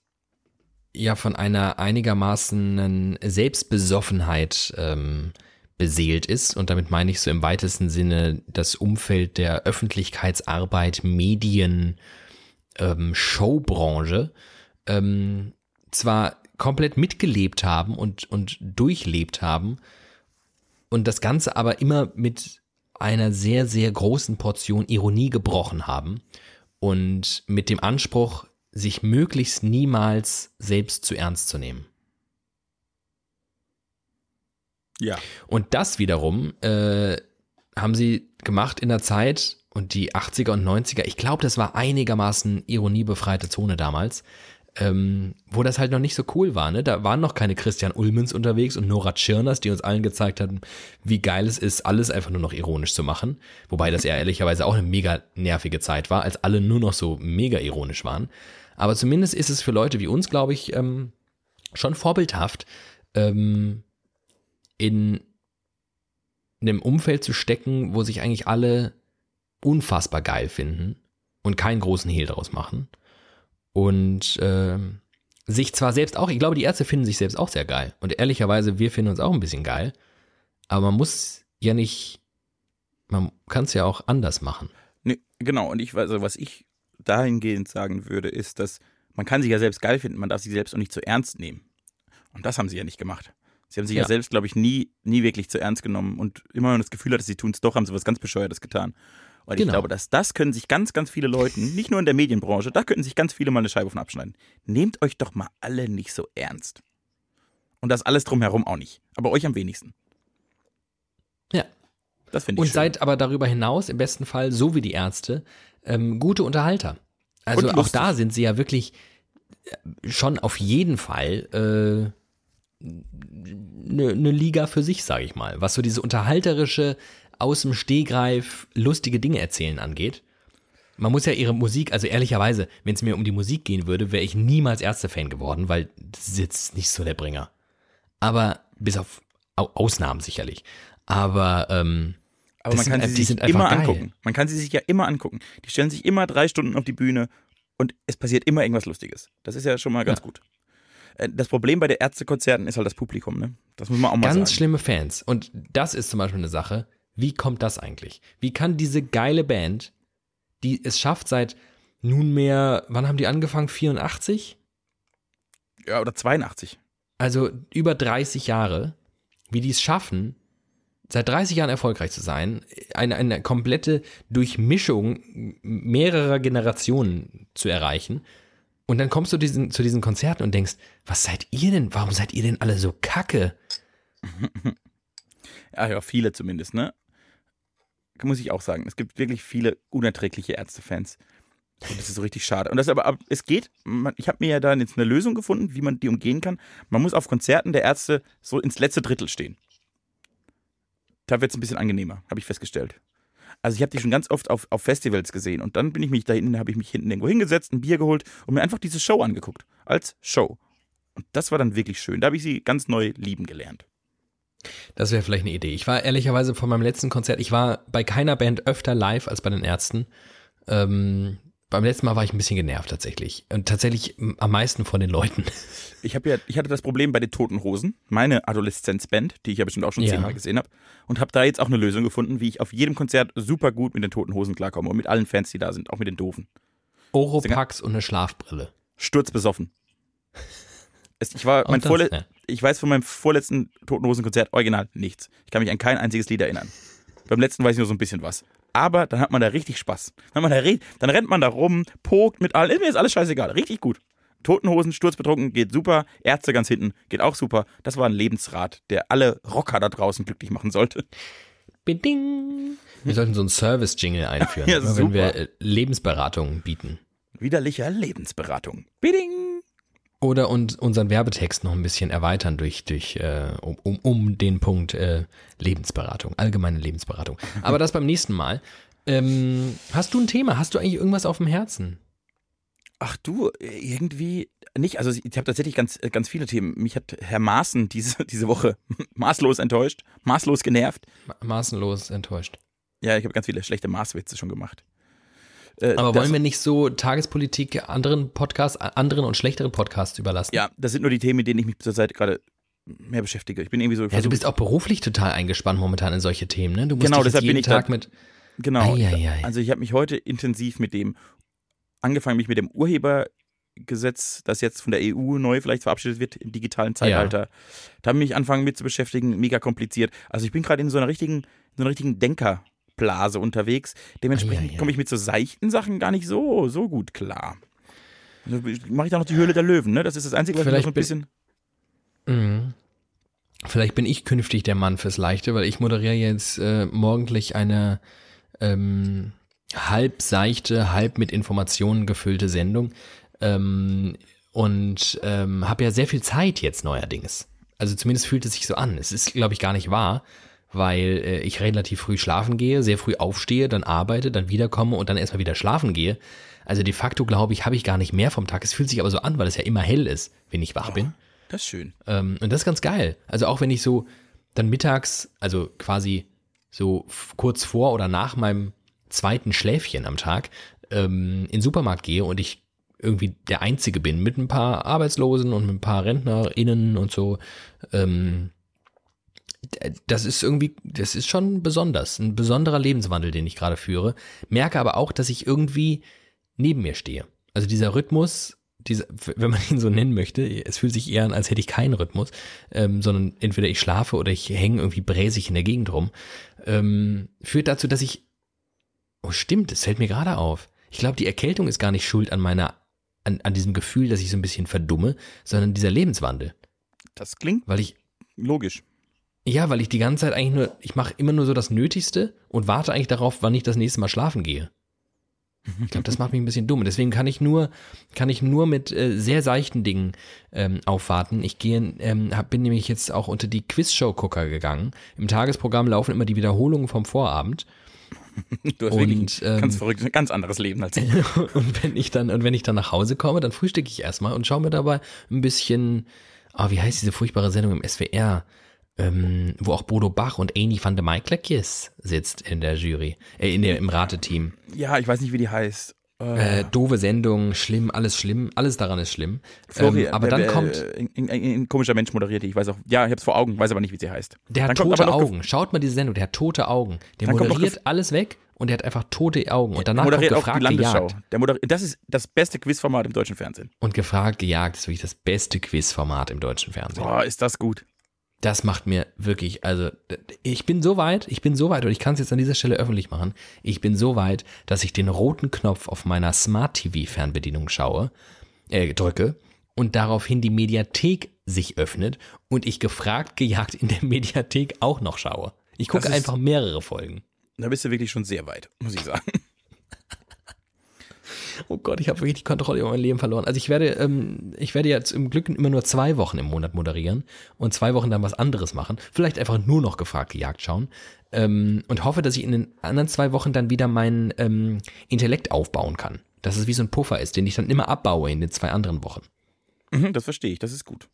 ja von einer einigermaßen Selbstbesoffenheit ähm, beseelt ist. Und damit meine ich so im weitesten Sinne das Umfeld der Öffentlichkeitsarbeit, Medien, ähm, Showbranche, ähm, zwar komplett mitgelebt haben und, und durchlebt haben und das Ganze aber immer mit einer sehr, sehr großen Portion Ironie gebrochen haben und mit dem Anspruch, sich möglichst niemals selbst zu ernst zu nehmen. Ja. Und das wiederum äh, haben sie gemacht in der Zeit und die 80er und 90er, ich glaube, das war einigermaßen ironiebefreite Zone damals, ähm, wo das halt noch nicht so cool war. Ne? Da waren noch keine Christian Ulmens unterwegs und Nora Tschirners, die uns allen gezeigt hatten, wie geil es ist, alles einfach nur noch ironisch zu machen. Wobei das ja ehrlicherweise auch eine mega nervige Zeit war, als alle nur noch so mega ironisch waren. Aber zumindest ist es für Leute wie uns, glaube ich, ähm, schon vorbildhaft, ähm, in einem Umfeld zu stecken, wo sich eigentlich alle unfassbar geil finden und keinen großen Hehl daraus machen. Und äh, sich zwar selbst auch, ich glaube, die Ärzte finden sich selbst auch sehr geil. Und ehrlicherweise, wir finden uns auch ein bisschen geil. Aber man muss ja nicht, man kann es ja auch anders machen. Nee, genau, und ich weiß, also was ich dahingehend sagen würde, ist, dass man kann sich ja selbst geil finden, man darf sich selbst auch nicht zu ernst nehmen. Und das haben sie ja nicht gemacht. Sie haben sich ja, ja selbst, glaube ich, nie, nie wirklich zu ernst genommen und immer wenn man das Gefühl hat, sie tun es doch, haben sie was ganz Bescheuertes getan. Weil genau. ich glaube, dass das können sich ganz, ganz viele Leute, nicht nur in der Medienbranche, da könnten sich ganz viele mal eine Scheibe von abschneiden. Nehmt euch doch mal alle nicht so ernst. Und das alles drumherum auch nicht. Aber euch am wenigsten. Ja. Das finde ich Und schön. seid aber darüber hinaus im besten Fall, so wie die Ärzte, ähm, gute Unterhalter. Also auch da sind sie ja wirklich äh, schon auf jeden Fall äh, eine ne Liga für sich, sage ich mal. Was so diese unterhalterische, aus dem Stehgreif lustige Dinge erzählen angeht. Man muss ja ihre Musik, also ehrlicherweise, wenn es mir um die Musik gehen würde, wäre ich niemals Ärzte-Fan geworden, weil das ist jetzt nicht so der Bringer. Aber bis auf Ausnahmen sicherlich. Aber, ähm, aber man kann sind, sie sich immer geil. angucken. Man kann sie sich ja immer angucken. Die stellen sich immer drei Stunden auf die Bühne und es passiert immer irgendwas Lustiges. Das ist ja schon mal ganz ja. gut. Äh, das Problem bei den Ärztekonzerten ist halt das Publikum, ne? Das muss man auch mal Ganz sagen. Ganz schlimme Fans. Und das ist zum Beispiel eine Sache. Wie kommt das eigentlich? Wie kann diese geile Band, die es schafft seit nunmehr, wann haben die angefangen? 84? Ja, oder 82. Also über 30 Jahre, wie die es schaffen, seit 30 Jahren erfolgreich zu sein, eine, eine komplette Durchmischung mehrerer Generationen zu erreichen. Und dann kommst du diesen, zu diesen Konzerten und denkst, was seid ihr denn? Warum seid ihr denn alle so kacke? ja, ja, viele zumindest, ne? Muss ich auch sagen. Es gibt wirklich viele unerträgliche Ärztefans. Und das ist so richtig schade. Und das aber, es geht, man, ich habe mir ja da jetzt eine Lösung gefunden, wie man die umgehen kann. Man muss auf Konzerten der Ärzte so ins letzte Drittel stehen. Da wird es ein bisschen angenehmer, habe ich festgestellt. Also ich habe die schon ganz oft auf, auf Festivals gesehen und dann bin ich mich da hinten, habe ich mich hinten irgendwo hingesetzt, ein Bier geholt und mir einfach diese Show angeguckt. Als Show. Und das war dann wirklich schön. Da habe ich sie ganz neu lieben gelernt. Das wäre vielleicht eine Idee. Ich war ehrlicherweise von meinem letzten Konzert, ich war bei keiner Band öfter live als bei den Ärzten. Ähm, beim letzten Mal war ich ein bisschen genervt tatsächlich. Und tatsächlich am meisten von den Leuten. Ich, ja, ich hatte das Problem bei den Toten Hosen, meine Adoleszenzband, die ich ja bestimmt auch schon ja. zehnmal gesehen habe. Und habe da jetzt auch eine Lösung gefunden, wie ich auf jedem Konzert super gut mit den Toten Hosen klarkomme. Und mit allen Fans, die da sind, auch mit den Doofen. Oropax und eine Schlafbrille. Sturzbesoffen. Ich war mein das, ja ich weiß von meinem vorletzten Toten Hosen Konzert original nichts. Ich kann mich an kein einziges Lied erinnern. Beim letzten weiß ich nur so ein bisschen was. Aber dann hat man da richtig Spaß. Dann, da, dann rennt man da rum, pokt mit allen. Mir ist alles scheißegal. Richtig gut. Totenhosen, sturzbetrunken, geht super. Ärzte ganz hinten, geht auch super. Das war ein Lebensrat, der alle Rocker da draußen glücklich machen sollte. Beding. Wir sollten so einen Service-Jingle einführen, ja, wenn wir äh, Lebensberatung bieten. Widerlicher Lebensberatung. Beding. Oder und unseren Werbetext noch ein bisschen erweitern durch, durch äh, um, um, um den Punkt äh, Lebensberatung, allgemeine Lebensberatung. Aber das beim nächsten Mal. Ähm, hast du ein Thema? Hast du eigentlich irgendwas auf dem Herzen? Ach du, irgendwie nicht, also ich habe tatsächlich ganz, ganz viele Themen. Mich hat Herr Maaßen diese, diese Woche maßlos enttäuscht, maßlos genervt. Ma maßenlos enttäuscht. Ja, ich habe ganz viele schlechte Maßwitze schon gemacht. Äh, Aber wollen wir nicht so Tagespolitik anderen Podcasts, anderen und schlechteren Podcasts überlassen? Ja, das sind nur die Themen, mit denen ich mich zurzeit gerade mehr beschäftige. Ich bin irgendwie so. Ja, du bist auch beruflich total eingespannt momentan in solche Themen, ne? Du musst genau, deshalb jeden bin ich Tag da, mit. Genau. Ei, ei, ei. Also ich habe mich heute intensiv mit dem angefangen, mich mit dem Urhebergesetz, das jetzt von der EU neu vielleicht verabschiedet wird im digitalen Zeitalter. Da habe ich mich angefangen mit zu beschäftigen, mega kompliziert. Also ich bin gerade in so einer richtigen, so einer richtigen Denkerblase unterwegs. Dementsprechend Ei, ei, ei. komme ich mit so seichten Sachen gar nicht so, so gut klar. Also Mache ich da noch die Höhle der Löwen, ne? Das ist das Einzige, was Vielleicht mich noch ein bisschen. Mhm. Vielleicht bin ich künftig der Mann fürs Leichte, weil ich moderiere jetzt äh, morgendlich eine ähm, halb seichte, halb mit Informationen gefüllte Sendung ähm, und ähm, habe ja sehr viel Zeit jetzt neuerdings. Also zumindest fühlt es sich so an. Es ist, glaube ich, gar nicht wahr, weil äh, ich relativ früh schlafen gehe, sehr früh aufstehe, dann arbeite, dann wiederkomme und dann erstmal wieder schlafen gehe. Also de facto, glaube ich, habe ich gar nicht mehr vom Tag. Es fühlt sich aber so an, weil es ja immer hell ist, wenn ich wach bin. Das ist schön. Ähm, und das ist ganz geil. Also auch wenn ich so dann mittags, also quasi so kurz vor oder nach meinem zweiten Schläfchen am Tag ähm, in den Supermarkt gehe und ich irgendwie der Einzige bin mit ein paar Arbeitslosen und mit ein paar RentnerInnen und so. Ähm, das ist irgendwie, das ist schon besonders, ein besonderer Lebenswandel, den ich gerade führe. Merke aber auch, dass ich irgendwie neben mir stehe. Also dieser Rhythmus, dieser, wenn man ihn so nennen möchte, es fühlt sich eher an, als hätte ich keinen Rhythmus, ähm, sondern entweder ich schlafe oder ich hänge irgendwie bräsig in der Gegend rum, ähm, führt dazu, dass ich, oh stimmt, es fällt mir gerade auf. Ich glaube, die Erkältung ist gar nicht schuld an meiner, an, an diesem Gefühl, dass ich so ein bisschen verdumme, sondern dieser Lebenswandel. Das klingt Weil ich, logisch. Ja, weil ich die ganze Zeit eigentlich nur, ich mache immer nur so das Nötigste und warte eigentlich darauf, wann ich das nächste Mal schlafen gehe. Ich glaube, das macht mich ein bisschen dumm. Deswegen kann ich nur, kann ich nur mit äh, sehr seichten Dingen ähm, aufwarten. Ich gehe, ähm, hab, bin nämlich jetzt auch unter die Quizshow-Gucker gegangen. Im Tagesprogramm laufen immer die Wiederholungen vom Vorabend. Du hast Und, wirklich ein ganz ähm, verrückt, ein ganz anderes Leben als ich. und wenn ich dann, und wenn ich dann nach Hause komme, dann frühstücke ich erstmal und schaue mir dabei ein bisschen, ah, wie heißt diese furchtbare Sendung im SWR, ähm, wo auch Bodo Bach und Amy van de Maiklekjes sitzt in der Jury, äh, in der, im Rateteam. Ja, ich weiß nicht, wie die heißt. Äh, Äh, doofe Sendung, schlimm, alles schlimm, alles daran ist schlimm. Flori, ähm, aber der- dann der, kommt, äh, Ein, komischer Mensch moderiert die. Ich weiß auch, ja, ich hab's vor Augen, weiß aber nicht, wie sie heißt. der hat dann kommt tote Augen. Schaut mal diese Sendung, der hat tote Augen. Der Dann kommt moderiert alles weg und der hat einfach tote Augen. Und danach kommt moderiert auch die gefragt, Landesschau. gejagt. Der moderiert, das ist das beste Quizformat im deutschen Fernsehen. Und gefragt, gejagt ist wirklich das beste Quizformat im deutschen Fernsehen. Boah, ist das gut. Das macht mir wirklich, also ich bin so weit, ich bin so weit und ich kann es jetzt an dieser Stelle öffentlich machen. Ich bin so weit, dass ich den roten Knopf auf meiner Smart TV Fernbedienung schaue, äh, drücke und daraufhin die Mediathek sich öffnet und ich gefragt, gejagt in der Mediathek auch noch schaue. Ich gucke ist- einfach mehrere Folgen. Da bist du wirklich schon sehr weit, muss ich sagen. Oh Gott, ich habe wirklich die Kontrolle über mein Leben verloren. Also ich werde, ähm, ich werde jetzt im Glück immer nur zwei Wochen im Monat moderieren und zwei Wochen dann was anderes machen. Vielleicht einfach nur noch gefragt gejagt schauen. Ähm, und hoffe, dass ich in den anderen zwei Wochen dann wieder meinen ähm, Intellekt aufbauen kann. Dass es wie so ein Puffer ist, den ich dann immer abbaue in den zwei anderen Wochen. Mhm, das verstehe ich, das ist gut.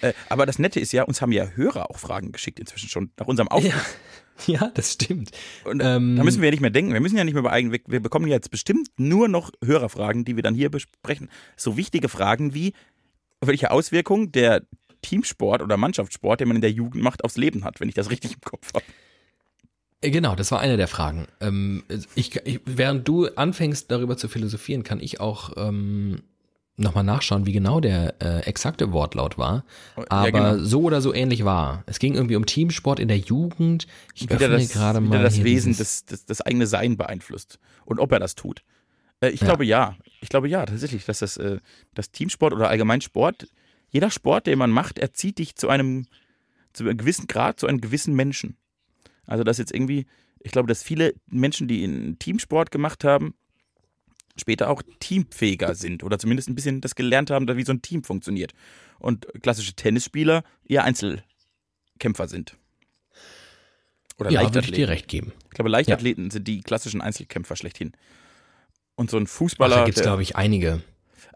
Äh, aber das Nette ist ja, uns haben ja Hörer auch Fragen geschickt inzwischen schon nach unserem Aufruf. Ja, das stimmt. Und Ähm, da müssen wir ja nicht mehr denken. Wir müssen ja nicht mehr über eigen, wir, wir bekommen jetzt bestimmt nur noch Hörerfragen, die wir dann hier besprechen. So wichtige Fragen wie, welche Auswirkungen der Teamsport oder Mannschaftssport, den man in der Jugend macht, aufs Leben hat, wenn ich das richtig im Kopf habe. Äh, Genau, das war eine der Fragen. Ähm, ich, ich, während du anfängst, darüber zu philosophieren, kann ich auch ähm, nochmal nachschauen, wie genau der äh, exakte Wortlaut war. Aber genau. so oder so ähnlich war. Es ging irgendwie um Teamsport in der Jugend. Ich Wieder das, gerade wieder mal das Wesen, das, das, das eigene Sein beeinflusst. Und ob er das tut. Äh, ich Ja. glaube ja. Ich glaube ja, tatsächlich, dass das, äh, das Teamsport oder allgemein Sport, jeder Sport, den man macht, erzieht dich zu einem, zu einem gewissen Grad, zu einem gewissen Menschen. Also, dass jetzt irgendwie, ich glaube, dass viele Menschen, die in Teamsport gemacht haben, später auch teamfähiger sind oder zumindest ein bisschen das gelernt haben, wie so ein Team funktioniert. Und klassische Tennisspieler eher Einzelkämpfer sind. Oder ja, würde ich Leichtathleten. dir recht geben. Ich glaube, Leichtathleten sind die klassischen Einzelkämpfer schlechthin. Und so ein Fußballer. Ach, da gibt's der- glaube ich, einige.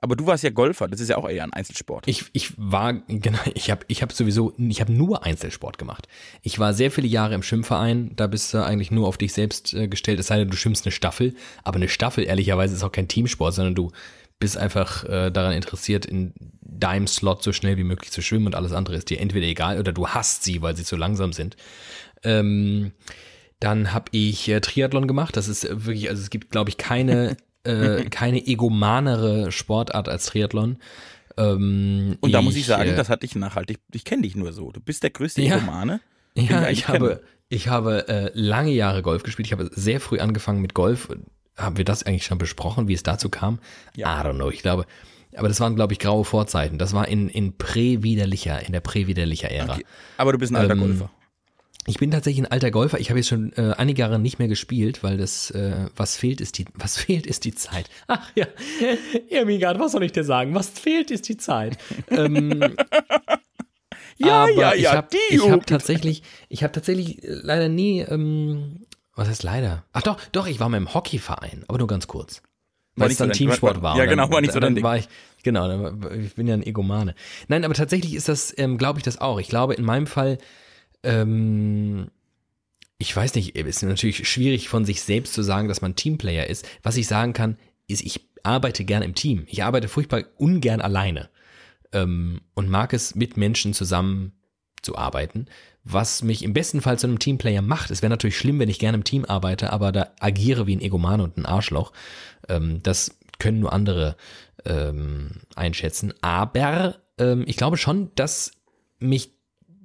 Aber du warst ja Golfer, das ist ja auch eher ein Einzelsport. Ich, ich war, genau, ich habe ich hab sowieso, ich habe nur Einzelsport gemacht. Ich war sehr viele Jahre im Schwimmverein, da bist du eigentlich nur auf dich selbst äh, gestellt, es sei denn, du schwimmst eine Staffel. Aber eine Staffel, ehrlicherweise, ist auch kein Teamsport, sondern du bist einfach äh, daran interessiert, in deinem Slot so schnell wie möglich zu schwimmen und alles andere ist dir entweder egal oder du hasst sie, weil sie zu langsam sind. Ähm, dann habe ich äh, Triathlon gemacht. Das ist wirklich, also es gibt, glaube ich, keine, äh, keine egomanere Sportart als Triathlon. Ähm, und da muss ich sagen, äh, das hat dich nachhaltig, ich kenne dich nur so. Du bist der größte ja, Egomane. Ja, ich, ich habe, ich habe äh, lange Jahre Golf gespielt. Ich habe sehr früh angefangen mit Golf. Haben wir das eigentlich schon besprochen, wie es dazu kam? Ja. I don't know. Ich glaube, aber das waren, glaube ich, graue Vorzeiten. Das war in, in prä-widerlicher, in der prä-widerlicher Ära. Okay. Aber du bist ein alter ähm, Golfer. Ich bin tatsächlich ein alter Golfer. Ich habe jetzt schon äh, einige Jahre nicht mehr gespielt, weil das, äh, was fehlt, ist die, was fehlt, ist die Zeit. Ach ja, Irmigard, was soll ich dir sagen? Was fehlt, ist die Zeit. ähm, ja, ja, ja, ich habe hab tatsächlich, ich habe tatsächlich leider nie, ähm, was heißt leider? Ach doch, doch, ich war mal im Hockeyverein, aber nur ganz kurz. Weil es dann so Teamsport war. Ja, genau, war nicht so dann, dann war ich, genau, dann, ich bin ja ein Egomane. Nein, aber tatsächlich ist das, ähm, glaube ich das auch. Ich glaube, in meinem Fall ähm, ich weiß nicht, es ist natürlich schwierig von sich selbst zu sagen, dass man Teamplayer ist. Was ich sagen kann, ist, ich arbeite gern im Team. Ich arbeite furchtbar ungern alleine ähm, und mag es, mit Menschen zusammen zu arbeiten. Was mich im besten Fall zu einem Teamplayer macht. Es wäre natürlich schlimm, wenn ich gerne im Team arbeite, aber da agiere wie ein Egoman und ein Arschloch. Ähm, das können nur andere ähm, einschätzen. Aber ähm, ich glaube schon, dass mich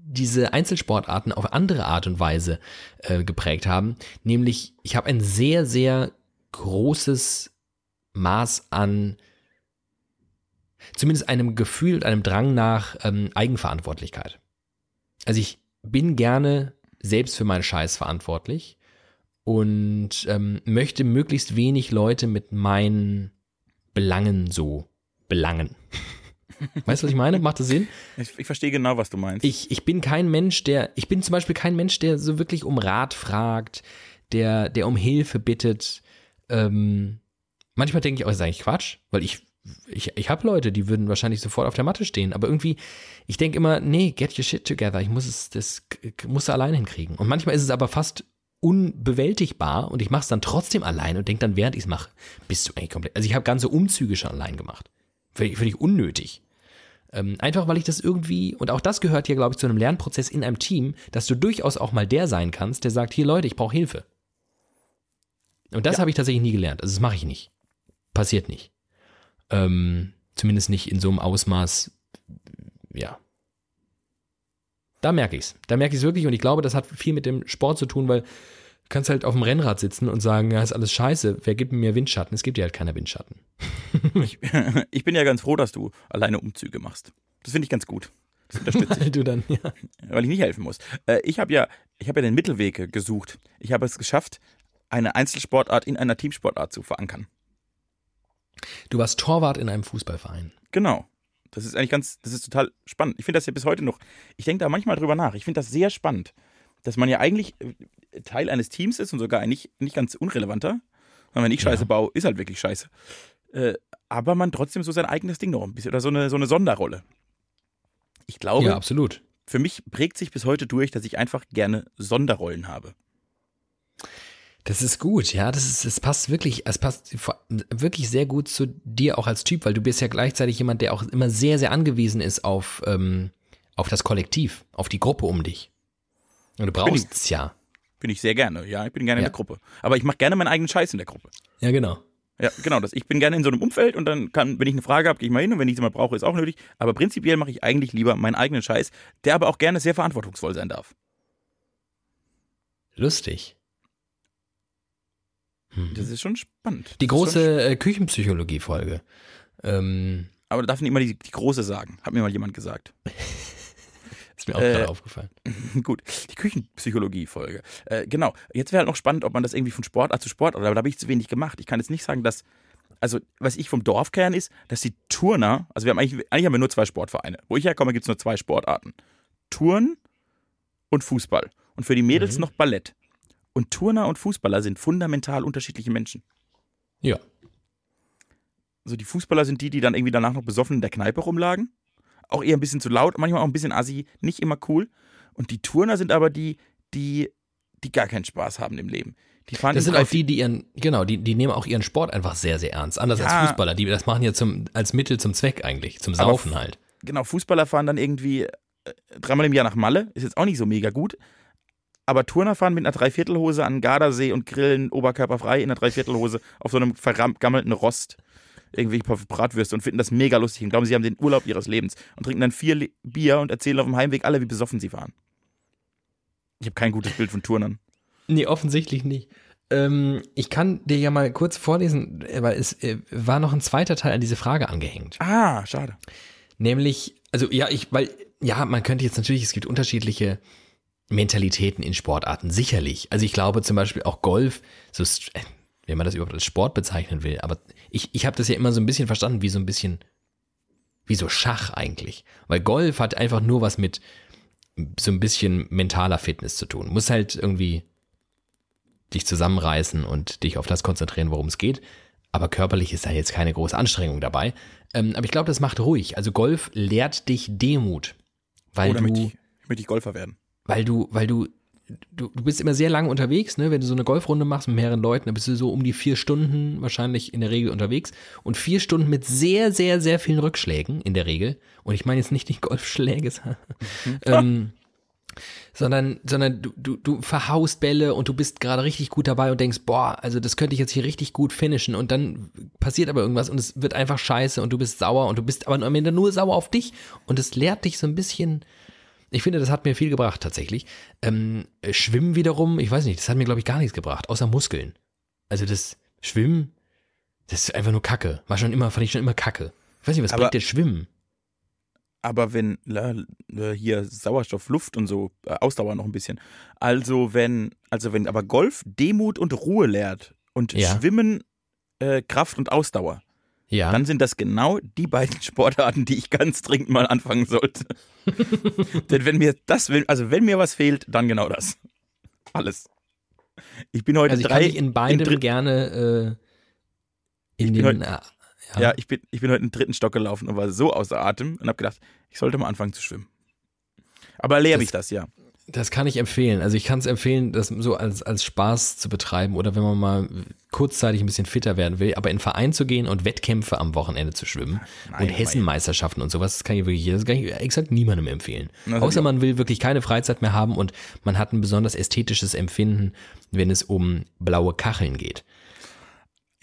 diese Einzelsportarten auf andere Art und Weise äh, geprägt haben. Nämlich, ich habe ein sehr, sehr großes Maß an zumindest einem Gefühl und einem Drang nach ähm, Eigenverantwortlichkeit. Also ich bin gerne selbst für meinen Scheiß verantwortlich und ähm, möchte möglichst wenig Leute mit meinen Belangen so belangen. Weißt du, was ich meine? Macht das Sinn? Ich, ich, verstehe genau, was du meinst. Ich, ich bin kein Mensch, der, ich bin zum Beispiel kein Mensch, der so wirklich um Rat fragt, der, der um Hilfe bittet. Ähm, manchmal denke ich auch, das ist eigentlich Quatsch, weil ich, ich, ich habe Leute, die würden wahrscheinlich sofort auf der Matte stehen, aber irgendwie, ich denke immer, nee, get your shit together, ich muss es, das musst du allein hinkriegen. Und manchmal ist es aber fast unbewältigbar und ich mache es dann trotzdem allein und denke dann, während ich es mache, bist du eigentlich komplett. Also ich habe ganze Umzüge schon allein gemacht. Völlig, völlig unnötig. Ähm, einfach weil ich das irgendwie, und auch das gehört hier, glaube ich, zu einem Lernprozess in einem Team, dass du durchaus auch mal der sein kannst, der sagt, hier Leute, ich brauche Hilfe. Und das ja. habe ich tatsächlich nie gelernt. Also das mache ich nicht. Passiert nicht. Ähm, zumindest nicht in so einem Ausmaß, ja. Da merke ich es. Da merke ich es wirklich und ich glaube, das hat viel mit dem Sport zu tun, weil kannst halt auf dem Rennrad sitzen und sagen, ja, ist alles scheiße, wer gibt mir Windschatten? Es gibt ja halt keiner Windschatten. ich, ich, bin ja ganz froh, dass du alleine Umzüge machst. Das finde ich ganz gut. Das unterstütze ich. du dann, ja. Weil ich nicht helfen muss. Äh, ich habe ja, ich habe ja den Mittelweg gesucht. Ich habe es geschafft, eine Einzelsportart in einer Teamsportart zu verankern. Du warst Torwart in einem Fußballverein. Genau. Das ist eigentlich ganz, das ist total spannend. Ich finde das ja bis heute noch, ich denke da manchmal drüber nach. Ich finde das sehr spannend, dass man ja eigentlich äh, Teil eines Teams ist und sogar nicht, nicht ganz unrelevanter. Wenn ich Scheiße ja. baue, ist halt wirklich Scheiße. Äh, aber man trotzdem so sein eigenes Ding noch ein bisschen oder so eine, so eine Sonderrolle. Ich glaube, ja, absolut. für mich prägt sich bis heute durch, dass ich einfach gerne Sonderrollen habe. Das ist gut, ja. Das ist, es passt wirklich, es passt wirklich sehr gut zu dir auch als Typ, weil du bist ja gleichzeitig jemand, der auch immer sehr, sehr angewiesen ist auf, ähm, auf das Kollektiv, auf die Gruppe um dich. Du brauchst es ja. Bin ich sehr gerne, ja. Ich bin gerne ja. in der Gruppe. Aber ich mache gerne meinen eigenen Scheiß in der Gruppe. Ja, genau. Ja, genau. Das. Ich bin gerne in so einem Umfeld und dann kann, wenn ich eine Frage habe, gehe ich mal hin und wenn ich sie mal brauche, ist auch nötig. Aber prinzipiell mache ich eigentlich lieber meinen eigenen Scheiß, der aber auch gerne sehr verantwortungsvoll sein darf. Lustig. Hm. Das ist schon spannend. Die große äh, Küchenpsychologie-Folge. Ähm, aber da darf nicht immer die, die große sagen, hat mir mal jemand gesagt. Ist mir auch äh, gerade aufgefallen. Gut, die Küchenpsychologie-Folge. Äh, genau. Jetzt wäre halt noch spannend, ob man das irgendwie von Sportart zu Sportart, aber da habe ich zu wenig gemacht. Ich kann jetzt nicht sagen, dass, also was ich vom Dorf kenne, ist, dass die Turner, also wir haben eigentlich, eigentlich haben wir nur zwei Sportvereine. Wo ich herkomme, gibt es nur zwei Sportarten. Turn und Fußball. Und für die Mädels mhm. noch Ballett. Und Turner und Fußballer sind fundamental unterschiedliche Menschen. Ja. so die Fußballer sind die, die dann irgendwie danach noch besoffen in der Kneipe rumlagen. Auch eher ein bisschen zu laut, manchmal auch ein bisschen assi, nicht immer cool. Und die Turner sind aber die, die, die gar keinen Spaß haben im Leben. Die fahren Das in sind auch die, die ihren, genau, die, die nehmen auch ihren Sport einfach sehr, sehr ernst. Anders Ja. als Fußballer, die das machen ja zum, als Mittel zum Zweck eigentlich, zum Aber Saufen halt. genau, Fußballer fahren dann irgendwie äh, dreimal im Jahr nach Malle, ist jetzt auch nicht so mega gut. Aber Turner fahren mit einer Dreiviertelhose an den Gardasee und grillen oberkörperfrei in einer Dreiviertelhose auf so einem vergammelten Rost irgendwie Bratwürste und finden das mega lustig und glauben, sie haben den Urlaub ihres Lebens und trinken dann vier Bier und erzählen auf dem Heimweg alle, wie besoffen sie waren. Ich habe kein gutes Bild von Turnern. Nee, offensichtlich nicht. Ähm, ich kann dir ja mal kurz vorlesen, weil es äh, war noch ein zweiter Teil an diese Frage angehängt. Ah, schade. Nämlich, also ja, ich, weil, ja, man könnte jetzt natürlich, es gibt unterschiedliche Mentalitäten in Sportarten, sicherlich. Also ich glaube zum Beispiel auch Golf, so, wenn man das überhaupt als Sport bezeichnen will, aber ich, ich habe das ja immer so ein bisschen verstanden, wie so ein bisschen, wie so Schach eigentlich. Weil Golf hat einfach nur was mit so ein bisschen mentaler Fitness zu tun. Muss halt irgendwie dich zusammenreißen und dich auf das konzentrieren, worum es geht. Aber körperlich ist da jetzt keine große Anstrengung dabei. Ähm, aber ich glaube, das macht ruhig. Also Golf lehrt dich Demut. Weil Oder du, möchte ich, möchte ich Golfer werden. weil du, weil du, du, du bist immer sehr lange unterwegs, ne? Wenn du so eine Golfrunde machst mit mehreren Leuten, dann bist du so um die vier Stunden wahrscheinlich in der Regel unterwegs. Und vier Stunden mit sehr, sehr, sehr vielen Rückschlägen in der Regel. Und ich meine jetzt nicht die Golfschläge, ähm, sondern, sondern du, du, du verhaust Bälle und du bist gerade richtig gut dabei und denkst, boah, also das könnte ich jetzt hier richtig gut finishen und dann passiert aber irgendwas und es wird einfach scheiße und du bist sauer und du bist aber am Ende nur sauer auf dich und es lehrt dich so ein bisschen, ich finde, das hat mir viel gebracht tatsächlich. Ähm, Schwimmen wiederum, ich weiß nicht, das hat mir glaube ich gar nichts gebracht, außer Muskeln. Also das Schwimmen, das ist einfach nur Kacke. War schon immer, fand ich schon immer Kacke. Ich weiß nicht, was Aber- bringt der Schwimmen? Aber wenn la, la, hier Sauerstoff, Luft und so, äh, Ausdauer noch ein bisschen. Also wenn, also wenn aber Golf Demut und Ruhe lehrt und Ja. Schwimmen äh, Kraft und Ausdauer, Ja. dann sind das genau die beiden Sportarten, die ich ganz dringend mal anfangen sollte. Denn wenn mir das, will- also wenn mir was fehlt, dann genau das. Alles. Ich bin heute Also ich drei kann dich in beidem dritt- gerne äh, in den. heute- äh, Ja, ich bin, ich bin heute im dritten Stock gelaufen und war so außer Atem und habe gedacht, ich sollte mal anfangen zu schwimmen. Aber lehre mich das, ja. Das kann ich empfehlen. Also ich kann es empfehlen, das so als, als Spaß zu betreiben oder wenn man mal kurzzeitig ein bisschen fitter werden will, aber in Verein zu gehen und Wettkämpfe am Wochenende zu schwimmen Nein, und Hessenmeisterschaften und sowas, das kann ich wirklich, das kann ich exakt niemandem empfehlen. Das Außer man will wirklich keine Freizeit mehr haben und man hat ein besonders ästhetisches Empfinden, wenn es um blaue Kacheln geht.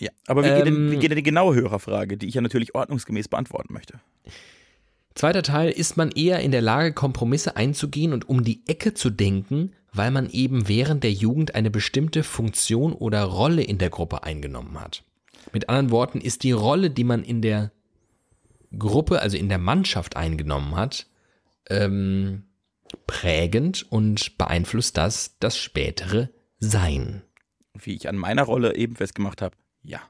Ja, aber wie, geht denn, Ähm, wie geht denn die genaue Hörerfrage, die ich ja natürlich ordnungsgemäß beantworten möchte? Zweiter Teil, ist man eher in der Lage, Kompromisse einzugehen und um die Ecke zu denken, weil man eben während der Jugend eine bestimmte Funktion oder Rolle in der Gruppe eingenommen hat. Mit anderen Worten, ist die Rolle, die man in der Gruppe, also in der Mannschaft eingenommen hat, ähm, prägend und beeinflusst das das spätere Sein. Wie ich an meiner Rolle eben festgemacht habe, ja.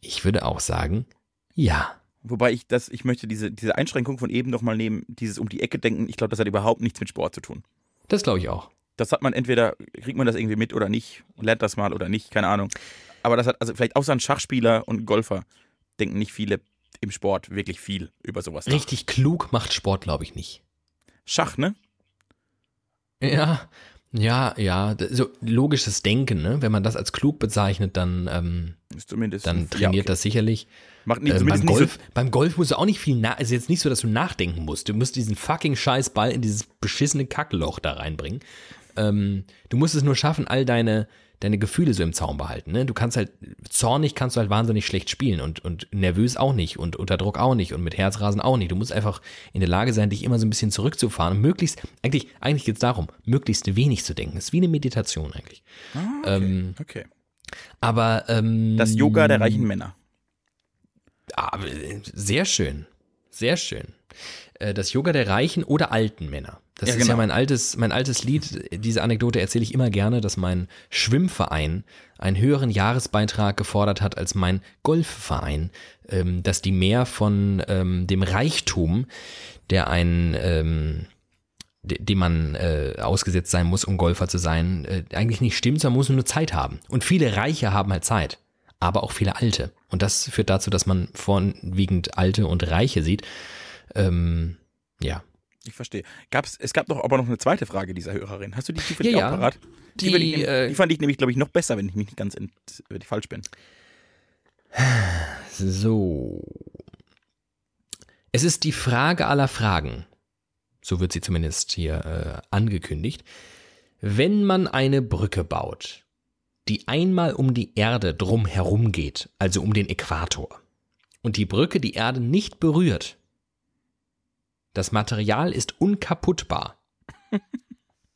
Ich würde auch sagen, ja. Wobei ich das, ich möchte diese, diese Einschränkung von eben nochmal nehmen, dieses um die Ecke denken, ich glaube, das hat überhaupt nichts mit Sport zu tun. Das glaube ich auch. Das hat man entweder, kriegt man das irgendwie mit oder nicht, lernt das mal oder nicht, keine Ahnung. Aber das hat, also vielleicht außer ein Schachspieler und ein Golfer denken nicht viele im Sport wirklich viel über sowas nach. Richtig klug macht Sport, glaube ich, nicht. Schach, ne? Ja, ja, ja. So logisches Denken, ne? Wenn man das als klug bezeichnet, dann, ähm, dann ja, trainiert okay. das sicherlich. Macht nicht, Ähm, beim, Golf, beim Golf musst du auch nicht viel nach. Also jetzt nicht so, dass du nachdenken musst. Du musst diesen fucking Scheißball in dieses beschissene Kackloch da reinbringen. Ähm, du musst es nur schaffen, all deine, deine Gefühle so im Zaum behalten. Ne? Du kannst halt, zornig kannst du halt wahnsinnig schlecht spielen und, und nervös auch nicht und unter Druck auch nicht und mit Herzrasen auch nicht. Du musst einfach in der Lage sein, dich immer so ein bisschen zurückzufahren und möglichst, eigentlich, eigentlich geht es darum, möglichst wenig zu denken. Das ist wie eine Meditation eigentlich. so. Ah, okay. Ähm, okay. aber ähm, Das Yoga der reichen Männer. Ah, äh, sehr schön. Sehr schön. Äh, Das Yoga der reichen oder alten Männer. Das Ja, ist ja genau. mein altes, mein altes Lied. Diese Anekdote erzähle ich immer gerne, dass mein Schwimmverein einen höheren Jahresbeitrag gefordert hat als mein Golfverein, ähm, dass die mehr von ähm, dem Reichtum, der ein ähm, de- dem man äh, ausgesetzt sein muss, um Golfer zu sein, äh, eigentlich nicht stimmt, sondern muss nur Zeit haben. Und viele Reiche haben halt Zeit. Aber auch viele Alte. Und das führt dazu, dass man vorwiegend Alte und Reiche sieht. Ähm, ja. Ich verstehe. Gab's, es gab doch aber noch eine zweite Frage dieser Hörerin. Hast du die zufällig Ja, auch ja. parat? Die, Die, ich, äh, die fand ich nämlich, glaube ich, noch besser, wenn ich mich nicht ganz ent, wenn ich falsch bin. So. Es ist die Frage aller Fragen. So wird sie zumindest hier äh, angekündigt. Wenn man eine Brücke baut, die einmal um die Erde drum herum geht, also um den Äquator, und die Brücke die Erde nicht berührt, das Material ist unkaputtbar.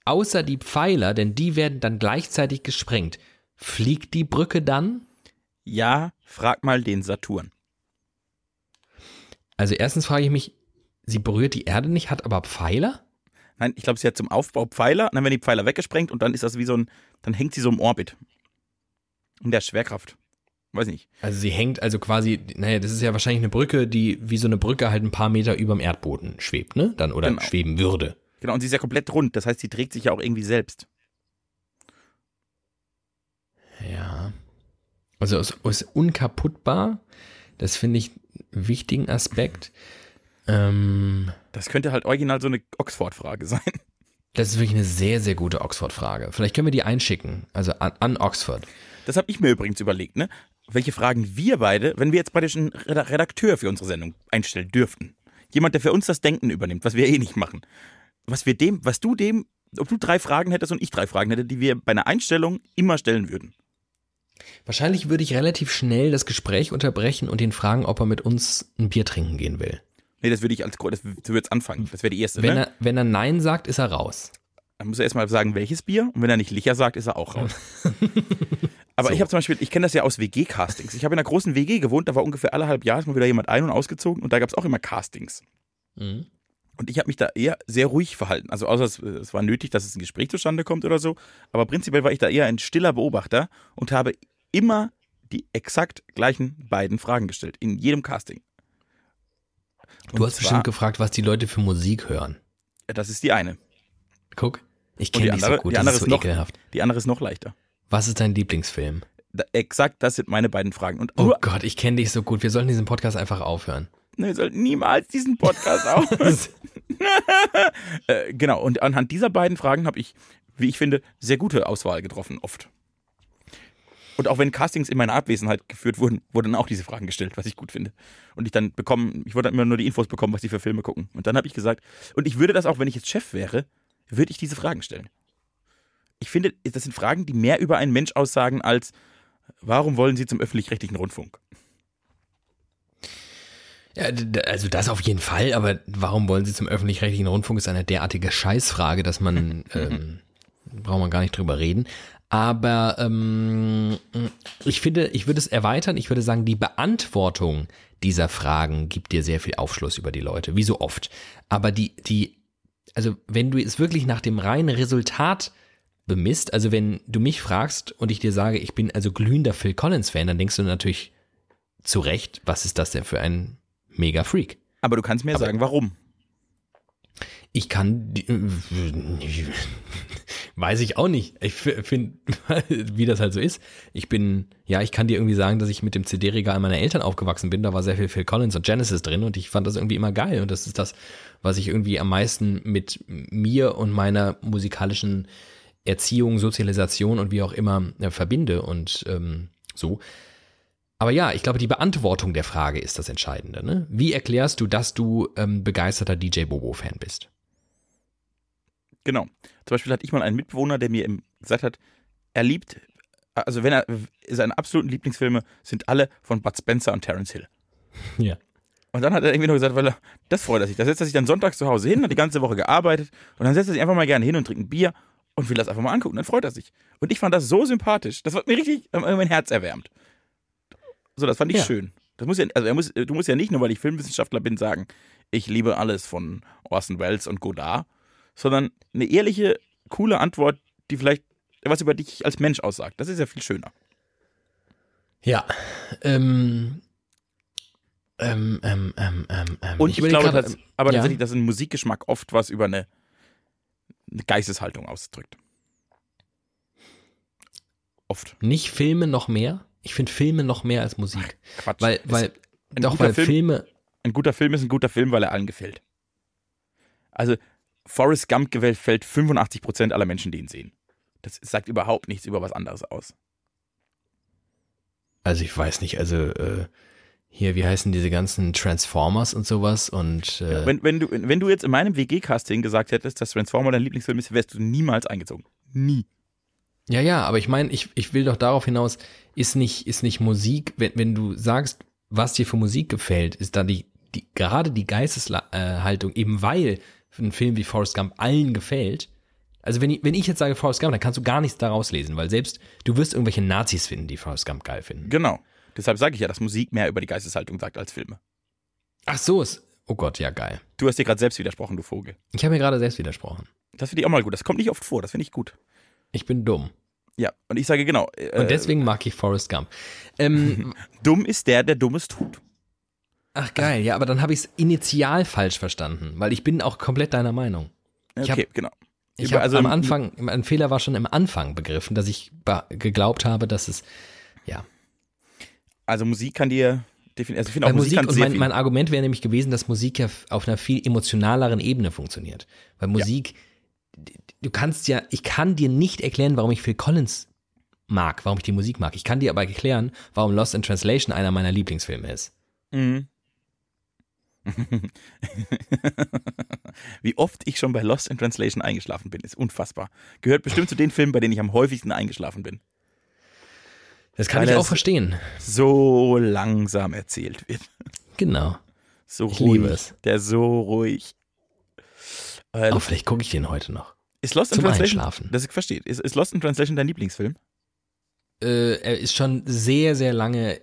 Außer die Pfeiler, denn die werden dann gleichzeitig gesprengt. Fliegt die Brücke dann? Ja, frag mal den Saturn. Also erstens frage ich mich, sie berührt die Erde nicht, hat aber Pfeiler? Nein, ich glaube, sie hat zum Aufbau Pfeiler, dann werden die Pfeiler weggesprengt und dann ist das wie so ein, dann hängt sie so im Orbit. In der Schwerkraft. Weiß nicht. Also sie hängt also quasi, naja, das ist ja wahrscheinlich eine Brücke, die wie so eine Brücke halt ein paar Meter über dem Erdboden schwebt, ne? Dann oder Genau. schweben würde. Genau, und sie ist ja komplett rund, das heißt, sie trägt sich ja auch irgendwie selbst. Ja. Also es ist unkaputtbar. Das finde ich einen wichtigen Aspekt. Ähm, Das könnte halt original so eine Oxford-Frage sein. Das ist wirklich eine sehr, sehr gute Oxford-Frage. Vielleicht können wir die einschicken, also an, an Oxford. Das habe ich mir übrigens überlegt, ne? Welche Fragen wir beide, wenn wir jetzt praktisch einen Reda- Redakteur für unsere Sendung einstellen dürften. Jemand, der für uns das Denken übernimmt, was wir eh nicht machen. Was wir dem, was du dem, ob du drei Fragen hättest und ich drei Fragen hätte, die wir bei einer Einstellung immer stellen würden. Wahrscheinlich würde ich relativ schnell das Gespräch unterbrechen und ihn fragen, ob er mit uns ein Bier trinken gehen will. Nee, das würde ich als, das so wird's anfangen. Das wäre die erste, Wenn, ne? er, wenn er Nein sagt, ist er raus. Dann muss er erstmal sagen, welches Bier. Und wenn er nicht Licher sagt, ist er auch raus. Aber So. ich habe zum Beispiel, ich kenne das ja aus WG-Castings. Ich habe in einer großen WG gewohnt, da war ungefähr alle halb Jahr ist mal wieder jemand ein- und ausgezogen und da gab es auch immer Castings. Mhm. Und ich habe mich da eher sehr ruhig verhalten. Also außer es, es war nötig, dass es ein Gespräch zustande kommt oder so. Aber prinzipiell war ich da eher ein stiller Beobachter und habe immer die exakt gleichen beiden Fragen gestellt. In jedem Casting. Du hast bestimmt gefragt, was die Leute für Musik hören. Das ist die eine. Guck, ich kenne dich so gut, die das andere ist so noch- ekelhaft. Die andere ist noch leichter. Was ist dein Lieblingsfilm? Da, exakt, das sind meine beiden Fragen. Und Oh Gott, ich kenne dich so gut. Wir sollten diesen Podcast einfach aufhören. wir sollten niemals diesen Podcast auf. äh, genau, und anhand dieser beiden Fragen habe ich, wie ich finde, sehr gute Auswahl getroffen, oft. Und auch wenn Castings in meiner Abwesenheit geführt wurden, wurden auch diese Fragen gestellt, was ich gut finde. Und ich dann bekommen, ich wollte immer nur die Infos bekommen, was die für Filme gucken. Und dann habe ich gesagt, und ich würde das auch, wenn ich jetzt Chef wäre, würde ich diese Fragen stellen. Ich finde, das sind Fragen, die mehr über einen Mensch aussagen als, warum wollen Sie zum öffentlich-rechtlichen Rundfunk? Ja, also das auf jeden Fall, aber warum wollen Sie zum öffentlich-rechtlichen Rundfunk? Ist eine derartige Scheißfrage, dass man, ähm, braucht man gar nicht drüber reden. Aber ähm, ich finde, ich würde es erweitern. Ich würde sagen, die Beantwortung dieser Fragen gibt dir sehr viel Aufschluss über die Leute, wie so oft. Aber die, die, also wenn du es wirklich nach dem reinen Resultat bemisst, also wenn du mich fragst und ich dir sage, ich bin also glühender Phil Collins-Fan, dann denkst du natürlich zu Recht, was ist das denn für ein mega Freak? Aber du kannst mir Aber- sagen, warum. Ich kann, die- weiß ich auch nicht. Ich finde, wie das halt so ist. Ich bin, ja, ich kann dir irgendwie sagen, dass ich mit dem CD-Regal meiner Eltern aufgewachsen bin. Da war sehr viel Phil Collins und Genesis drin und ich fand das irgendwie immer geil. Und das ist das, was ich irgendwie am meisten mit mir und meiner musikalischen Erziehung, Sozialisation und wie auch immer äh, verbinde und ähm, so. Aber ja, ich glaube, die Beantwortung der Frage ist das Entscheidende. Ne? Wie erklärst du, dass du ähm, begeisterter DJ Bobo-Fan bist? Genau. Zum Beispiel hatte ich mal einen Mitbewohner, der mir gesagt hat, er liebt, also wenn er, seine absoluten Lieblingsfilme sind alle von Bud Spencer und Terence Hill. Ja. Und dann hat er irgendwie noch gesagt, weil er, das freut er sich. Da setzt er sich dann sonntags zu Hause hin, hat die ganze Woche gearbeitet und dann setzt er sich einfach mal gerne hin und trinkt ein Bier und will das einfach mal angucken. Dann freut er sich. Und ich fand das so sympathisch. Das hat mir richtig äh, mein Herz erwärmt. So, das fand ich Ja. schön. Das muss ja, also muss, du musst ja nicht nur, weil ich Filmwissenschaftler bin, sagen, ich liebe alles von Orson Welles und Godard, sondern eine ehrliche, coole Antwort, die vielleicht was über dich als Mensch aussagt. Das ist ja viel schöner. Ja. Ähm, ähm, ähm, ähm, ähm, ähm. Und ich, überleg glaube, grad, dass, aber ja. tatsächlich, dass ein Musikgeschmack oft was über eine, eine Geisteshaltung ausdrückt. Oft. nicht Filme noch mehr? Ich finde Filme noch mehr als Musik. Quatsch. Weil, weil, ein doch, guter weil Film- Filme, Ein guter Film ist ein guter Film, weil er allen gefällt. Also, Forrest Gump gefällt 85% aller Menschen, die ihn sehen. Das sagt überhaupt nichts über was anderes aus. also ich weiß nicht, also äh, hier, wie heißen diese ganzen Transformers und sowas und äh, Wenn, wenn, du, wenn du jetzt in meinem WG-Casting gesagt hättest, dass Transformer dein Lieblingsfilm ist, wärst du niemals eingezogen. Nie. Ja, ja, aber ich meine, ich, ich will doch darauf hinaus, ist nicht, ist nicht Musik, wenn, wenn du sagst, was dir für Musik gefällt, ist da die, die gerade die Geisteshaltung, eben weil ein Film wie Forrest Gump allen gefällt. Also wenn ich, wenn ich jetzt sage Forrest Gump, dann kannst du gar nichts daraus lesen, weil selbst du wirst irgendwelche Nazis finden, die Forrest Gump geil finden. Genau. Deshalb sage ich ja, dass Musik mehr über die Geisteshaltung sagt als Filme. Ach so, ist, oh Gott, ja geil. Du hast dir gerade selbst widersprochen, du Vogel. Ich habe mir gerade selbst widersprochen. Das finde ich auch mal gut. Das kommt nicht oft vor. Das finde ich gut. Ich bin dumm. Ja, und ich sage genau. Äh, Und deswegen mag ich Forrest Gump. Ähm, dumm ist der, der Dummes tut. Ach geil, ja, aber dann habe ich es initial falsch verstanden, weil ich bin auch komplett deiner Meinung. Ich Okay, hab- genau. Ich habe am Anfang, ein Fehler war schon im Anfang begriffen, dass ich geglaubt habe, dass es, ja. Also Musik kann dir definitiv. Also ich finde auch Musik, Musik, und mein, mein Argument wäre nämlich gewesen, dass Musik ja auf einer viel emotionaleren Ebene funktioniert. Weil Musik, d- du kannst ja, ich kann dir nicht erklären, warum ich Phil Collins mag, warum ich die Musik mag. Ich kann dir aber erklären, warum Lost in Translation einer meiner Lieblingsfilme ist. Mhm. Wie oft ich schon bei Lost in Translation eingeschlafen bin, ist unfassbar. Gehört bestimmt zu den Filmen, bei denen ich am häufigsten eingeschlafen bin. Das kann Weil ich auch verstehen. So langsam erzählt wird. Genau. So Ich ruhig. liebe es. Der so ruhig. Äh, Oh, vielleicht gucke ich den heute noch. ist Lost in zum Translation? Einschlafen. Das ich verstehe. Ist, ist Lost in Translation dein Lieblingsfilm? äh, er ist schon sehr, sehr lange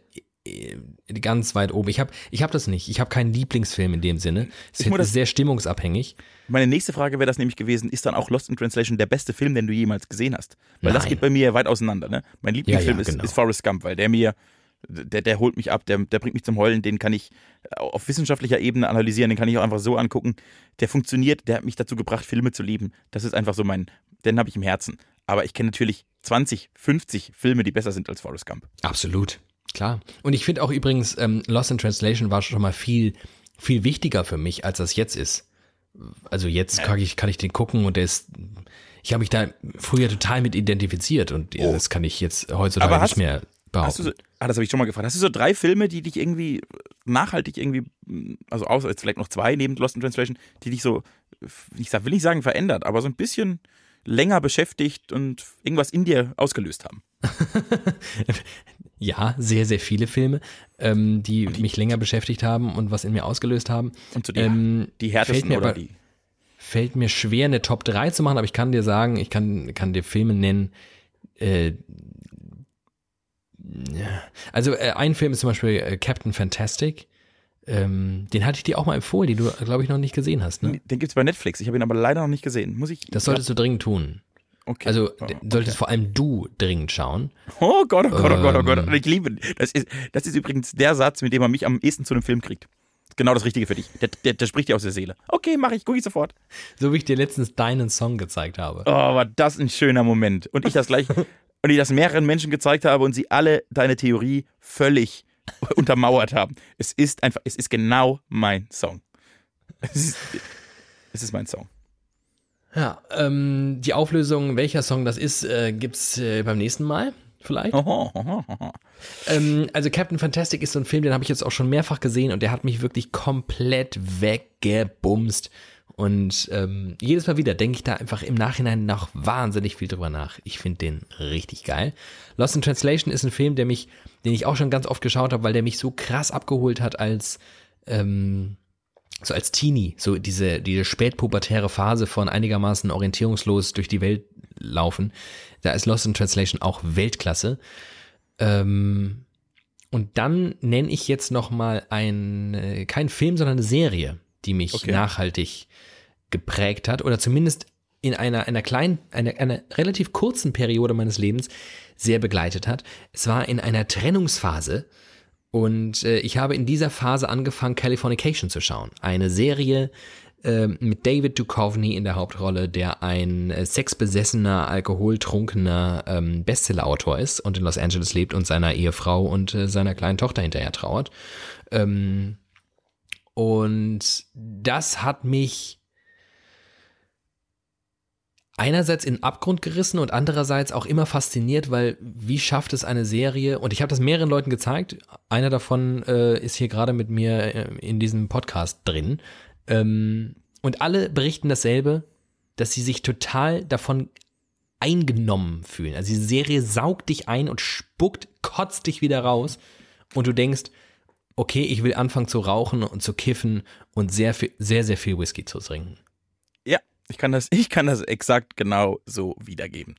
ganz weit oben. Ich habe ich hab das nicht. Ich habe keinen Lieblingsfilm in dem Sinne. Es muss das- ist sehr stimmungsabhängig. Meine nächste Frage wäre das nämlich gewesen, ist dann auch Lost in Translation der beste Film, den du jemals gesehen hast? Weil das Nein. geht bei mir weit auseinander. Ne? Mein Lieblingsfilm Ja, ja, ist, genau. ist Forrest Gump, weil der mir, der, der holt mich ab, der, der bringt mich zum Heulen, den kann ich auf wissenschaftlicher Ebene analysieren, den kann ich auch einfach so angucken. Der funktioniert, der hat mich dazu gebracht, Filme zu lieben. Das ist einfach so mein, den habe ich im Herzen. Aber ich kenne natürlich 20, 50 Filme, die besser sind als Forrest Gump. Absolut. Klar. Und ich finde auch übrigens, ähm, Lost in Translation war schon mal viel, viel wichtiger für mich, als das jetzt ist. Also jetzt kann ich, kann ich den gucken und der ist, ich habe mich da früher total mit identifiziert und Oh. das kann ich jetzt heutzutage Aber hast- nicht mehr behaupten. Hast du so, ah, das habe ich schon mal gefragt. Hast du so drei Filme, die dich irgendwie nachhaltig irgendwie, also außer jetzt vielleicht noch zwei neben Lost in Translation, die dich so, ich sag, will nicht sagen verändert, aber so ein bisschen länger beschäftigt und irgendwas in dir ausgelöst haben? Ja, sehr, sehr viele Filme, ähm, die, mich länger beschäftigt haben und was in mir ausgelöst haben. Und so die, Ähm, die fällt härtesten mir oder aber- die. Fällt mir schwer, eine Top 3 zu machen, aber ich kann dir sagen, ich kann, kann dir Filme nennen. Äh, also äh, ein Film ist zum Beispiel äh, Captain Fantastic. Ähm, den hatte ich dir auch mal empfohlen, den du, glaube ich, noch nicht gesehen hast. Ne? Den gibt es bei Netflix. Ich habe ihn aber leider noch nicht gesehen. Muss ich. Das solltest du dringend tun. Okay. Also Oh, d- solltest vor allem du dringend schauen. Oh Gott, oh Gott, oh Gott, oh Gott. Ähm. Ich liebe. Das ist, das ist übrigens der Satz, mit dem man mich am ehesten zu einem Film kriegt. Genau das Richtige für dich. Der, der, der spricht dir aus der Seele. Okay, mache ich, gucke ich sofort. So wie ich dir letztens deinen Song gezeigt habe. Oh, war das ein schöner Moment. Und ich das gleich, und ich das mehreren Menschen gezeigt habe und sie alle deine Theorie völlig untermauert haben. Es ist einfach, es ist genau mein Song. Es ist, es ist mein Song. Ja, ähm, die Auflösung, welcher Song das ist, äh, gibt's äh, beim nächsten Mal vielleicht. Oho, oho, oho. Ähm, also Captain Fantastic ist so ein Film, den habe ich jetzt auch schon mehrfach gesehen und der hat mich wirklich komplett weggebumst. Und ähm, jedes Mal wieder denke ich da einfach im Nachhinein noch wahnsinnig viel drüber nach. Ich finde den richtig geil. Lost in Translation ist ein Film, der mich, den ich auch schon ganz oft geschaut habe, weil der mich so krass abgeholt hat als ähm, so als Teenie, so diese, diese spätpubertäre Phase von einigermaßen orientierungslos durch die Welt laufen. Da ist Lost in Translation auch Weltklasse. Ähm, und dann nenne ich jetzt noch mal ein, äh, kein Film, sondern eine Serie, die mich Okay. nachhaltig geprägt hat oder zumindest in einer, einer kleinen, einer, einer relativ kurzen Periode meines Lebens sehr begleitet hat. Es war in einer Trennungsphase und äh, ich habe in dieser Phase angefangen, Californication zu schauen. Eine Serie, äh, mit David Duchovny in der Hauptrolle, der ein äh, sexbesessener, alkoholtrunkener ähm, Bestsellerautor ist und in Los Angeles lebt und seiner Ehefrau und äh, seiner kleinen Tochter hinterher trauert. Ähm, und das hat mich einerseits in Abgrund gerissen und andererseits auch immer fasziniert, weil wie schafft es eine Serie, und ich habe das mehreren Leuten gezeigt, einer davon äh, ist hier gerade mit mir äh, in diesem Podcast drin, ähm, und alle berichten dasselbe, dass sie sich total davon eingenommen fühlen. Also die Serie saugt dich ein und spuckt, kotzt dich wieder raus und du denkst, okay, ich will anfangen zu rauchen und zu kiffen und sehr, sehr, sehr viel Whisky zu trinken. Ich kann das, ich kann das exakt genau so wiedergeben.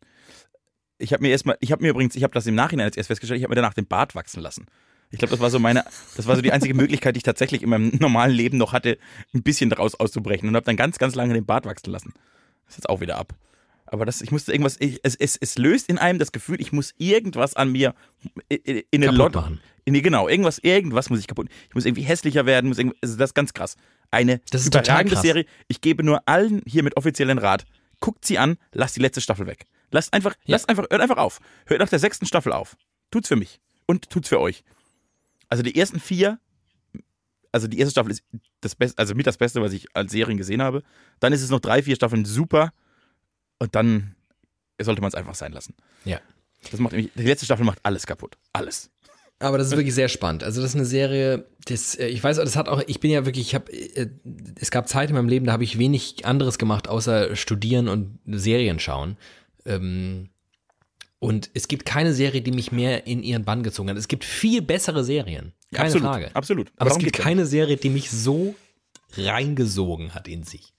Ich habe mir erstmal, ich habe mir übrigens, ich habe das im Nachhinein jetzt erst festgestellt, ich habe mir danach den Bart wachsen lassen. Ich glaube, das war so meine, das war so die einzige Möglichkeit, die ich tatsächlich in meinem normalen Leben noch hatte, ein bisschen daraus auszubrechen und habe dann ganz, ganz lange den Bart wachsen lassen. Das ist jetzt auch wieder ab. Aber das, ich musste irgendwas, ich, es, es, es löst in einem das Gefühl, ich muss irgendwas an mir in, in eine Lot machen. In, genau, irgendwas, irgendwas muss ich kaputt. Ich muss irgendwie hässlicher werden, muss also das ist ganz krass. Eine das ist überragende Serie. Ich gebe nur allen hier mit offiziellen Rat. Guckt sie an, lasst die letzte Staffel weg. Lasst einfach, ja. lasst einfach, hört einfach auf. Hört nach der sechsten Staffel auf. Tut's für mich. Und tut's für euch. Also die ersten vier, also die erste Staffel ist das Beste, also mit das Beste, was ich als Serien gesehen habe. Dann ist es noch drei, vier Staffeln super. Und dann sollte man es einfach sein lassen. Ja. Das macht nämlich, die letzte Staffel macht alles kaputt. Alles. Aber das ist wirklich sehr spannend. Also das ist eine Serie, das, äh, ich weiß, das hat auch, ich bin ja wirklich, ich habe, äh, es gab Zeit in meinem Leben, da habe ich wenig anderes gemacht, außer studieren und Serien schauen. Ähm, und es gibt keine Serie, die mich mehr in ihren Bann gezogen hat. Es gibt viel bessere Serien, keine absolut, Frage. Absolut. Aber Darum es gibt keine Serie, die mich so reingesogen hat in sich.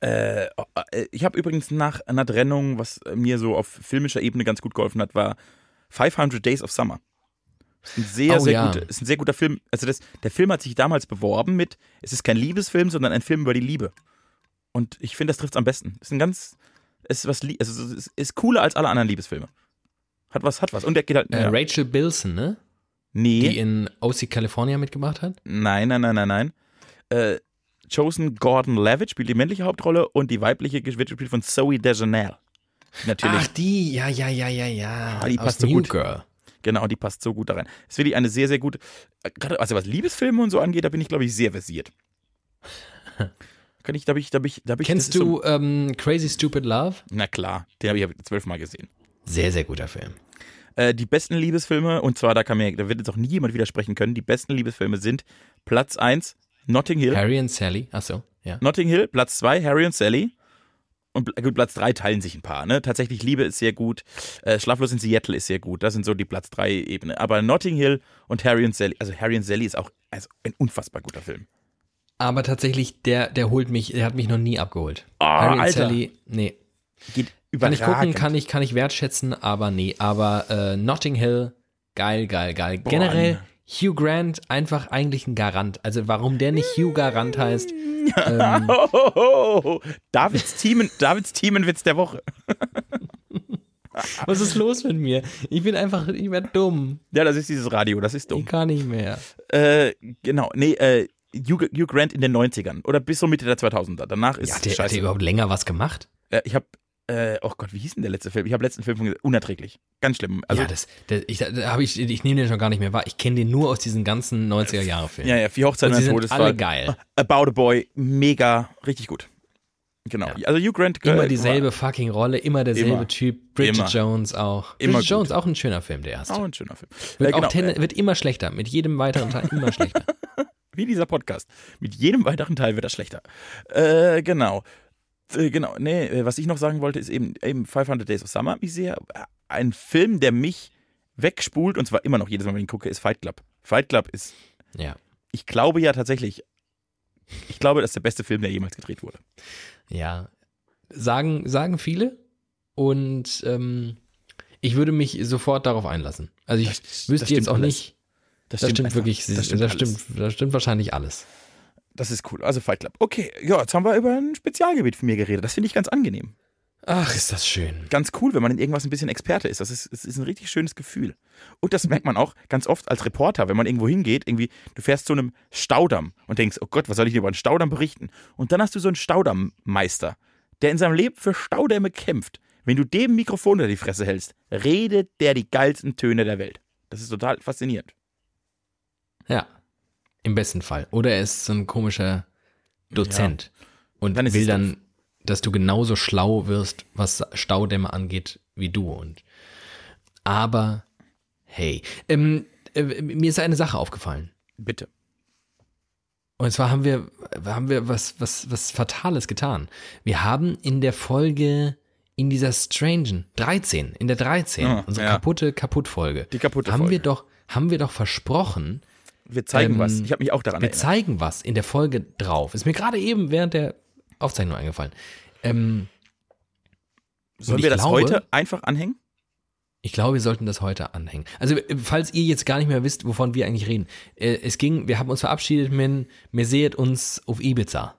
Äh, äh, ich habe übrigens nach einer Trennung, was mir so auf filmischer Ebene ganz gut geholfen hat, war 500 Days of Summer. Ist ein sehr, oh, sehr ja. guter, ist ein sehr guter Film. Also das, der Film hat sich damals beworben mit, es ist kein Liebesfilm, sondern ein Film über die Liebe. Und ich finde, das trifft es am besten. Ist ein ganz, ist was, also ist, ist cooler als alle anderen Liebesfilme. Hat was, hat was. Und der geht halt. Äh, ja. Rachel Bilson, ne? Nee. Die in OC California mitgemacht hat? Nein, nein, nein, nein, nein. Äh, Chosen Gordon Levitt spielt die männliche Hauptrolle und die weibliche wird gespielt von Zoe Deschanel. Natürlich. Ach, die, ja, ja, ja, ja, ja. Ah, die passt so New gut. Girl. Genau, die passt so gut da rein. Es ist wirklich eine sehr, sehr gute, äh, gerade also was Liebesfilme und so angeht, da bin ich, glaube ich, sehr versiert. Kann ich, da bin ich, da bin ich, da bin Kennst du so, ähm, Crazy Stupid Love? Na klar, den habe ich ja zwölfmal gesehen. Sehr, sehr guter Film. Äh, die besten Liebesfilme, und zwar, da kann mir, da wird jetzt auch nie jemand widersprechen können, die besten Liebesfilme sind Platz 1, Notting Hill. Harry und Sally, achso, ja. Notting Hill, Platz 2, Harry und Sally. Und gut, Platz 3 teilen sich ein paar. Ne? Tatsächlich Liebe ist sehr gut. Äh, Schlaflos in Seattle ist sehr gut. Das sind so die Platz 3 Ebene. Aber Notting Hill und Harry und Sally, also Harry und Sally ist auch also ein unfassbar guter Film. Aber tatsächlich, der, der holt mich, der hat mich noch nie abgeholt. Oh, Harry und Alter. Sally, nee. Geht kann ich gucken, kann ich, kann ich wertschätzen, aber nee. Aber äh, Notting Hill, geil, geil, geil. Boah, Generell Hugh Grant einfach eigentlich ein Garant. Also warum der nicht Hugh Garant heißt. ähm, oh, oh, oh. Davids, Teamen, Davids Teamenwitz der Woche. Was ist los mit mir? Ich bin einfach, ich werde dumm. Ja, das ist dieses Radio, das ist dumm. Ich kann nicht mehr. Äh, genau, nee, äh, Hugh, Hugh, Grant in den 90ern oder bis so Mitte der 2000er. Danach ist ja, der, scheiße. Hat der überhaupt länger was gemacht? Äh, ich habe äh, oh Gott, wie hieß denn der letzte Film? Ich habe letzten Film von unerträglich. Ganz schlimm. Also, ja, das, das ich, da ich, ich nehme den schon gar nicht mehr wahr. Ich kenne den nur aus diesen ganzen 90er-Jahre-Filmen. Ja, ja, vier Hochzeiten und Todesfall. alle geil. About a Boy, mega, richtig gut. Genau. Ja. Also Hugh Grant. Immer dieselbe war, fucking Rolle, immer derselbe immer, Typ. Bridget immer. Jones auch. Immer Bridget Jones auch ein schöner Film, der erste. Auch ein schöner Film. Wird, äh, genau. wird immer schlechter. Mit jedem weiteren Teil immer schlechter. Wie dieser Podcast. Mit jedem weiteren Teil wird er schlechter. Äh, genau. Äh, genau, nee, äh, was ich noch sagen wollte, ist eben, eben 500 Days of Summer mich sehr. Ein Film, der mich wegspult, und zwar immer noch jedes Mal, wenn ich ihn gucke, ist Fight Club. Fight Club ist, ja. ich glaube ja tatsächlich, ich glaube, das ist der beste Film, der jemals gedreht wurde. Ja, sagen, sagen viele und ähm, ich würde mich sofort darauf einlassen. Also ich das, wüsste das jetzt auch alles. nicht. Das stimmt, das stimmt wirklich, das stimmt, das stimmt, das stimmt wahrscheinlich alles. Das ist cool. Also Fight Club. Okay, ja, jetzt haben wir über ein Spezialgebiet von mir geredet. Das finde ich ganz angenehm. Ach, ist das schön. Ganz cool, wenn man in irgendwas ein bisschen Experte ist. Das ist, das ist ein richtig schönes Gefühl. Und das merkt man auch ganz oft als Reporter, wenn man irgendwo hingeht, irgendwie, du fährst zu einem Staudamm und denkst, oh Gott, was soll ich über einen Staudamm berichten? Und dann hast du so einen Staudammmeister, der in seinem Leben für Staudämme kämpft. Wenn du dem Mikrofon unter die Fresse hältst, redet der die geilsten Töne der Welt. Das ist total faszinierend. Ja. Im besten Fall. Oder er ist so ein komischer Dozent und Dann will dann, dass du genauso schlau wirst, was Staudämme angeht, wie du. Und aber hey, ähm, äh, mir ist eine Sache aufgefallen. Bitte. Und zwar haben wir, haben wir was, was, was Fatales getan. Wir haben in der Folge, in dieser Strangen, 13, in der 13, Ah, unsere ja. kaputte Kaputtfolge, Die kaputte haben wir Folge. doch, haben wir doch versprochen, Wir zeigen Ähm, was. Ich habe mich auch daran wir erinnert. zeigen was in der Folge drauf. Ist mir gerade eben während der Aufzeichnung eingefallen. Ähm, Sollen wir das glaube- heute einfach anhängen? ich glaube, wir sollten das heute anhängen. Also, falls ihr jetzt gar nicht mehr wisst, wovon wir eigentlich reden. Äh, es ging, wir haben uns verabschiedet mit, wir seht uns auf Ibiza.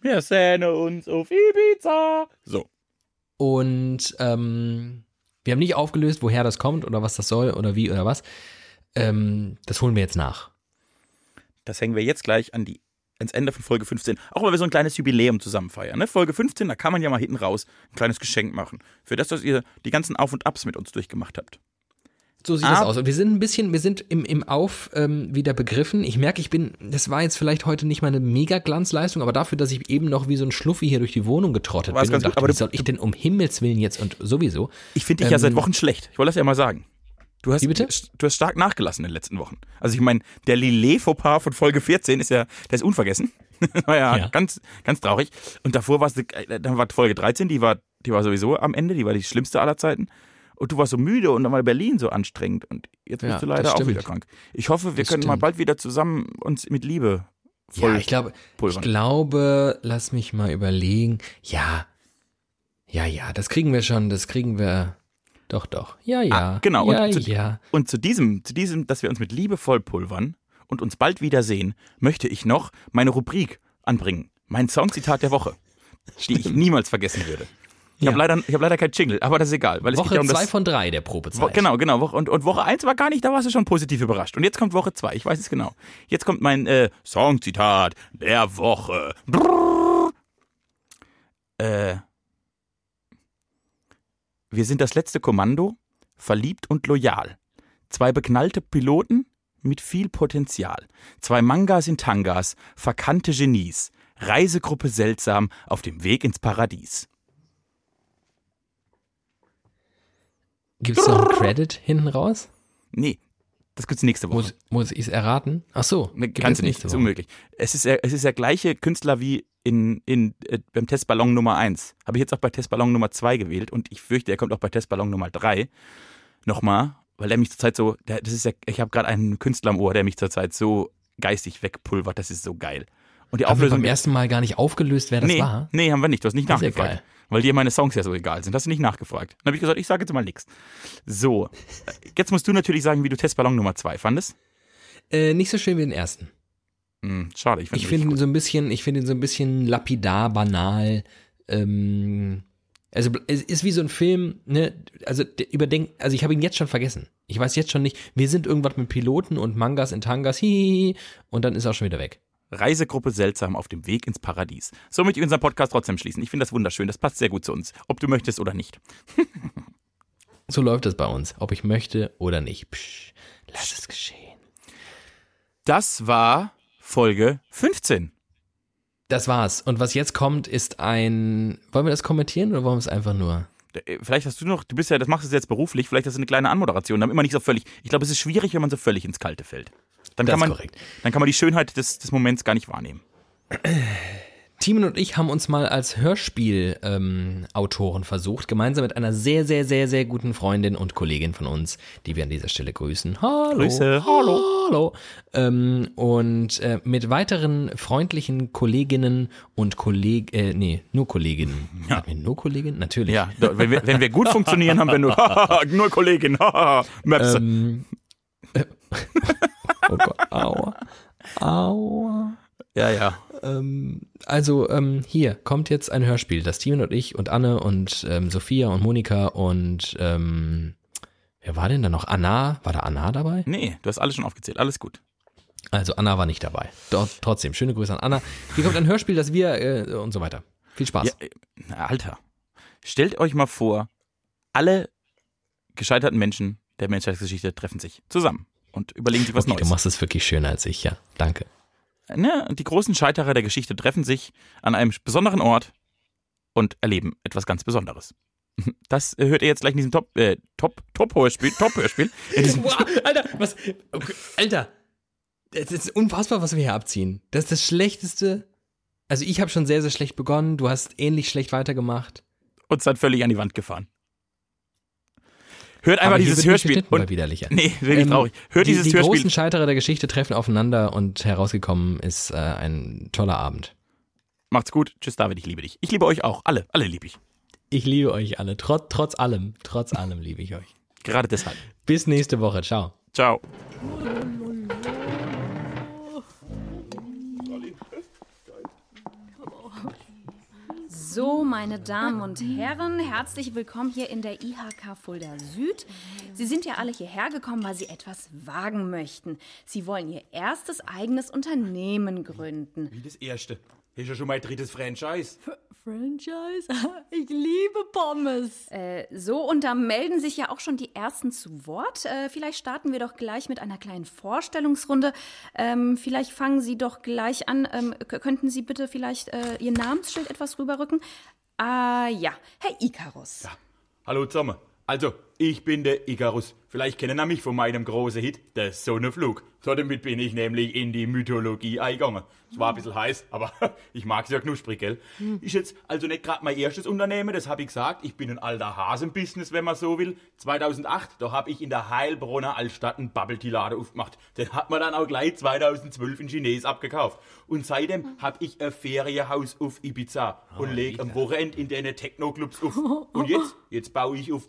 Wir sehnen uns auf Ibiza. So. Und ähm, wir haben nicht aufgelöst, woher das kommt oder was das soll oder wie oder was. Ähm, das holen wir jetzt nach. Das hängen wir jetzt gleich an die, ans Ende von Folge 15. Auch weil wir so ein kleines Jubiläum zusammen feiern. Ne? Folge 15, da kann man ja mal hinten raus ein kleines Geschenk machen. Für das, dass ihr die ganzen Auf und Abs mit uns durchgemacht habt. So sieht Ah. das aus. Wir sind ein bisschen, wir sind im, im Auf ähm, wieder begriffen. Ich merke, ich bin, das war jetzt vielleicht heute nicht meine Mega-Glanzleistung, aber dafür, dass ich eben noch wie so ein Schluffi hier durch die Wohnung getrottet bin und ganz gut, dachte, aber wie soll ich denn um Himmels Willen jetzt und sowieso. Ich finde dich ja Ähm, seit Wochen schlecht. Ich wollte das ja mal sagen. Du hast, Wie bitte? du hast stark nachgelassen in den letzten Wochen. Also ich meine, der Lillet-Fauxpas von Folge 14 ist ja, der ist unvergessen. war ja, Ja. ganz, ganz traurig. Und davor war es, dann war Folge 13, die war, die war sowieso am Ende, die war die schlimmste aller Zeiten. Und du warst so müde und dann war Berlin so anstrengend. Und jetzt bist Ja, du leider auch wieder krank. Ich hoffe, wir Das können mal stimmt. bald wieder zusammen uns mit Liebe voll ja, ich glaube, ich glaube, lass mich mal überlegen. Ja, ja, ja, das kriegen wir schon, das kriegen wir. Doch, doch. Ja, ja. Ah, genau. Ja, Und zu- ja. Und zu diesem, zu diesem, dass wir uns mit Liebe vollpulvern und uns bald wiedersehen, möchte ich noch meine Rubrik anbringen. Mein Songzitat der Woche, die ich niemals vergessen würde. Ich Ja. habe leider, ich hab leider kein Jingle, aber das ist egal. Weil Woche ja um das, von drei der Wo, Probezeit. genau, genau. Woche, und, und Woche 1 war gar nicht, da warst du schon positiv überrascht. Und jetzt kommt Woche 2, ich weiß es genau. Jetzt kommt mein äh, Songzitat der Woche. Brrr. Äh, wir sind das letzte Kommando, verliebt und loyal. Zwei beknallte Piloten mit viel Potenzial. Zwei Mangas in Tangas, verkannte Genies. Reisegruppe seltsam auf dem Weg ins Paradies. Gibt es noch einen Credit hinten raus? Nee, das gibt's nächste Woche. Muss, muss ich es erraten? Ach so. Kannst du nicht, ist unmöglich. Es ist, der, es ist der gleiche Künstler wie in, in, äh, beim Testballon Nummer 1. Habe ich jetzt auch bei Testballon Nummer 2 gewählt und ich fürchte, er kommt auch bei Testballon Nummer 3 nochmal, weil er mich zurzeit so, der, das ist ja, ich habe gerade einen Künstler am Ohr, der mich zurzeit so geistig wegpulvert, das ist so geil. Und die Haben wir Auflösung beim ersten Mal gar nicht aufgelöst, wer das nee, war? nee, haben wir nicht, du hast nicht Das ist ja nachgefragt. geil. Weil dir meine Songs ja so egal sind. Hast du nicht nachgefragt. Dann habe ich gesagt, ich sage jetzt mal nichts. So, jetzt musst du natürlich sagen, wie du Testballon Nummer 2 fandest. Äh, nicht so schön wie den ersten. Hm, schade, ich, Ich finde ihn so ein bisschen, ich finde ihn so ein bisschen lapidar, banal. Ähm, also es ist wie so ein Film, ne? Also überdenk, also ich habe ihn jetzt schon vergessen. Ich weiß jetzt schon nicht. Wir sind irgendwas mit Piloten und Mangas in Tangas, hihihi, und dann ist er auch schon wieder weg. Reisegruppe Seltsam auf dem Weg ins Paradies. So möchte ich unseren Podcast trotzdem schließen. Ich finde das wunderschön. Das passt sehr gut zu uns. Ob du möchtest oder nicht. So läuft es bei uns, ob ich möchte oder nicht. Psch, lass es geschehen. Das war Folge 15. Das war's. Und was jetzt kommt, ist ein. Wollen wir das kommentieren oder wollen wir es einfach nur? Äh, Vielleicht hast du noch, du bist ja, das machst du jetzt beruflich, vielleicht hast du eine kleine Anmoderation, dann immer nicht so völlig. Ich glaube, es ist schwierig, wenn man so völlig ins Kalte fällt. Dann, Das kann man, korrekt. dann kann man die Schönheit des, des Moments gar nicht wahrnehmen. Timon und ich haben uns mal als Hörspiel-Autoren versucht, gemeinsam mit einer sehr, sehr, sehr, sehr guten Freundin und Kollegin von uns, die wir an dieser Stelle grüßen. Hallo. Grüße. Hallo. Hallo. Ähm, und äh, mit weiteren freundlichen Kolleginnen und Kollegen, äh, nee, nur Kolleginnen. Ja. Hatten wir nur Kolleginnen? Natürlich. Ja, wenn wir, wenn wir gut funktionieren, haben wir nur, nur Kollegin, Möpse. Ähm, oh Gott, aua. Aua. ja, ja. ähm, also ähm, hier kommt jetzt ein Hörspiel, das Steven und ich und Anne und ähm, Sophia und Monika und ähm, wer war denn da noch? Anna? War da Anna dabei? Nee, du hast alles schon aufgezählt. Alles gut. Also Anna war nicht dabei. Doch, trotzdem, schöne Grüße an Anna. Hier kommt ein Hörspiel, das wir äh, und so weiter. Viel Spaß. Ja, äh, Alter, stellt euch mal vor, alle gescheiterten Menschen der Menschheitsgeschichte treffen sich zusammen und überlegen sich was okay, Neues. du machst es wirklich schöner als ich, ja. Danke. Ne, die großen Scheiterer der Geschichte treffen sich an einem besonderen Ort und erleben etwas ganz Besonderes. Das hört ihr jetzt gleich in diesem Top, äh, Top, Top-Hörspiel. In diesem Wow, Alter, was? Okay, Alter, es ist unfassbar, was wir hier abziehen. Das ist das Schlechteste. Also ich habe schon sehr, sehr schlecht begonnen. Du hast ähnlich schlecht weitergemacht. uns dann völlig an die Wand gefahren. Hört einfach dieses Hörspiel. bei Und, Widerlicher. nee, wirklich Ähm, traurig. Hört die, dieses die Hörspiel. großen Scheiterer der Geschichte treffen aufeinander und herausgekommen ist äh, ein toller Abend. Macht's gut. Tschüss, David, ich liebe dich. Ich liebe euch auch. Alle, alle liebe ich. Ich liebe euch alle. Trotz, trotz allem, trotz allem liebe ich euch. Gerade deshalb. Bis nächste Woche. Ciao. Ciao. So, meine Damen und Herren, herzlich willkommen hier in der IHK Fulda Süd. Sie sind ja alle hierher gekommen, weil Sie etwas wagen möchten. Sie wollen Ihr erstes eigenes Unternehmen gründen. Wie das erste. Hier ist ja schon mein drittes Franchise. Franchise? Ich liebe Pommes. Äh, so, und da melden sich ja auch schon die Ersten zu Wort. Äh, vielleicht starten wir doch gleich mit einer kleinen Vorstellungsrunde. Ähm, vielleicht fangen Sie doch gleich an. Ähm, könnten Sie bitte vielleicht äh, Ihr Namensschild etwas rüberrücken? Ah, ja, Herr Icarus. Hallo zusammen. Also, ich bin der Icarus. Vielleicht kennen Sie mich von meinem großen Hit, der Sonnenflug. Damit bin ich nämlich in die Mythologie eingegangen. Es war ein bisschen heiß, aber ich mag's ja knusprig, gell? Ist jetzt also nicht gerade mein erstes Unternehmen, das habe ich gesagt. Ich bin ein alter Hase im Business, wenn man so will. 2008, da habe ich in der Heilbronner Altstadt einen Bubble Tea Laden aufgemacht. Den hat man dann auch gleich 2012 in Chines abgekauft. Und seitdem habe ich ein Ferienhaus auf Ibiza und leg am Wochenende in den Techno-Clubs auf. Und jetzt, jetzt baue ich auf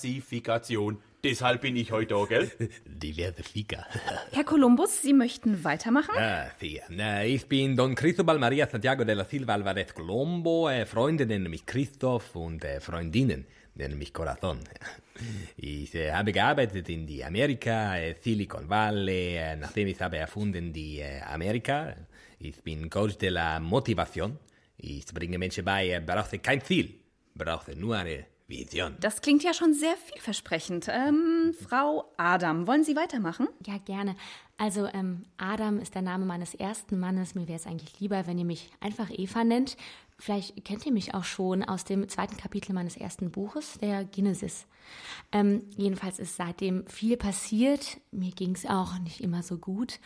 Diversifikation. Deshalb bin ich heute da, gell? Diverse Fika. Herr Kolumbus, Sie möchten weitermachen? Ah, sí. Na, ich bin Don Cristobal Maria Santiago de la Silva Alvarez Colombo. Äh, Freunde nennen mich Christoph und äh, Freundinnen nennen mich Corazon. Ich äh, habe gearbeitet in die Amerika, äh, Silicon Valley, äh, nachdem ich habe erfunden die äh, Amerika. Ich bin Coach de la Motivation. Ich bringe Menschen bei, äh, brauche kein Ziel, brauche nur eine Vision. Das klingt ja schon sehr vielversprechend. Ähm, Frau Adam, wollen Sie weitermachen? Ja, gerne. Also ähm, Adam ist der Name meines ersten Mannes. Mir wäre es eigentlich lieber, wenn ihr mich einfach Eva nennt. Vielleicht kennt ihr mich auch schon aus dem zweiten Kapitel meines ersten Buches, der Genesis. Ähm, jedenfalls ist seitdem viel passiert. Mir ging es auch nicht immer so gut.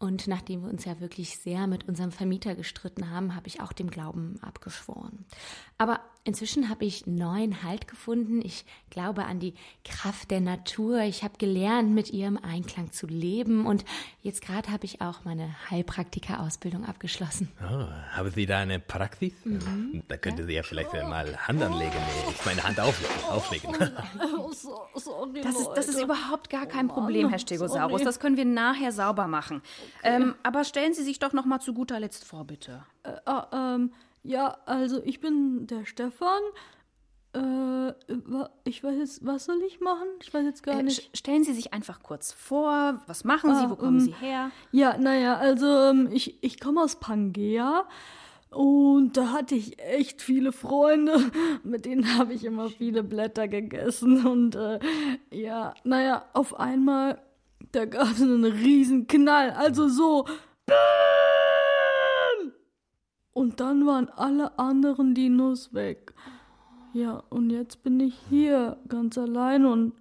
Und nachdem wir uns ja wirklich sehr mit unserem Vermieter gestritten haben, habe ich auch dem Glauben abgeschworen. Aber inzwischen habe ich neuen Halt gefunden. Ich glaube an die Kraft der Natur. Ich habe gelernt, mit ihr im Einklang zu leben. Und jetzt gerade habe ich auch meine Heilpraktika-Ausbildung abgeschlossen. Oh, haben Sie da eine Praxis? Da könnte Sie ja vielleicht mal Hand anlegen. Ich meine Hand auflegen. auflegen. Oh, so, sorry, Das ist, das ist überhaupt gar kein Problem, Herr Stegosaurus. Das können wir nachher sauber machen. Ähm, aber stellen Sie sich doch noch mal zu guter Letzt vor, bitte. Ah, ähm, ja, also ich bin der Stefan. Äh, ich weiß jetzt, was soll ich machen? Ich weiß jetzt gar Äh, nicht. stellen Sie sich einfach kurz vor. Was machen Sie? Ah, Wo kommen ähm, Sie her? Ja, naja, also ähm, ich, ich komme aus Pangea und da hatte ich echt viele Freunde, mit denen habe ich immer viele Blätter gegessen und äh, ja, naja, auf einmal, da gab es einen riesen Knall, also so. Und dann waren alle anderen Dinos weg. Ja, und jetzt bin ich hier ganz allein und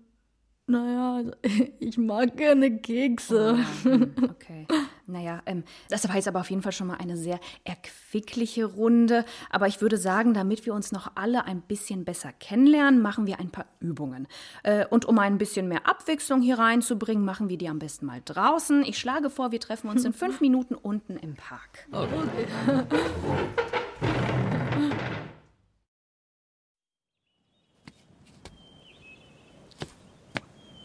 naja, ich mag gerne Kekse. Hm, Okay. Naja, ähm, das war jetzt aber auf jeden Fall schon mal eine sehr erquickliche Runde. Aber ich würde sagen, damit wir uns noch alle ein bisschen besser kennenlernen, machen wir ein paar Übungen. Äh, und um ein bisschen mehr Abwechslung hier reinzubringen, machen wir die am besten mal draußen. Ich schlage vor, wir treffen uns in fünf Minuten unten im Park.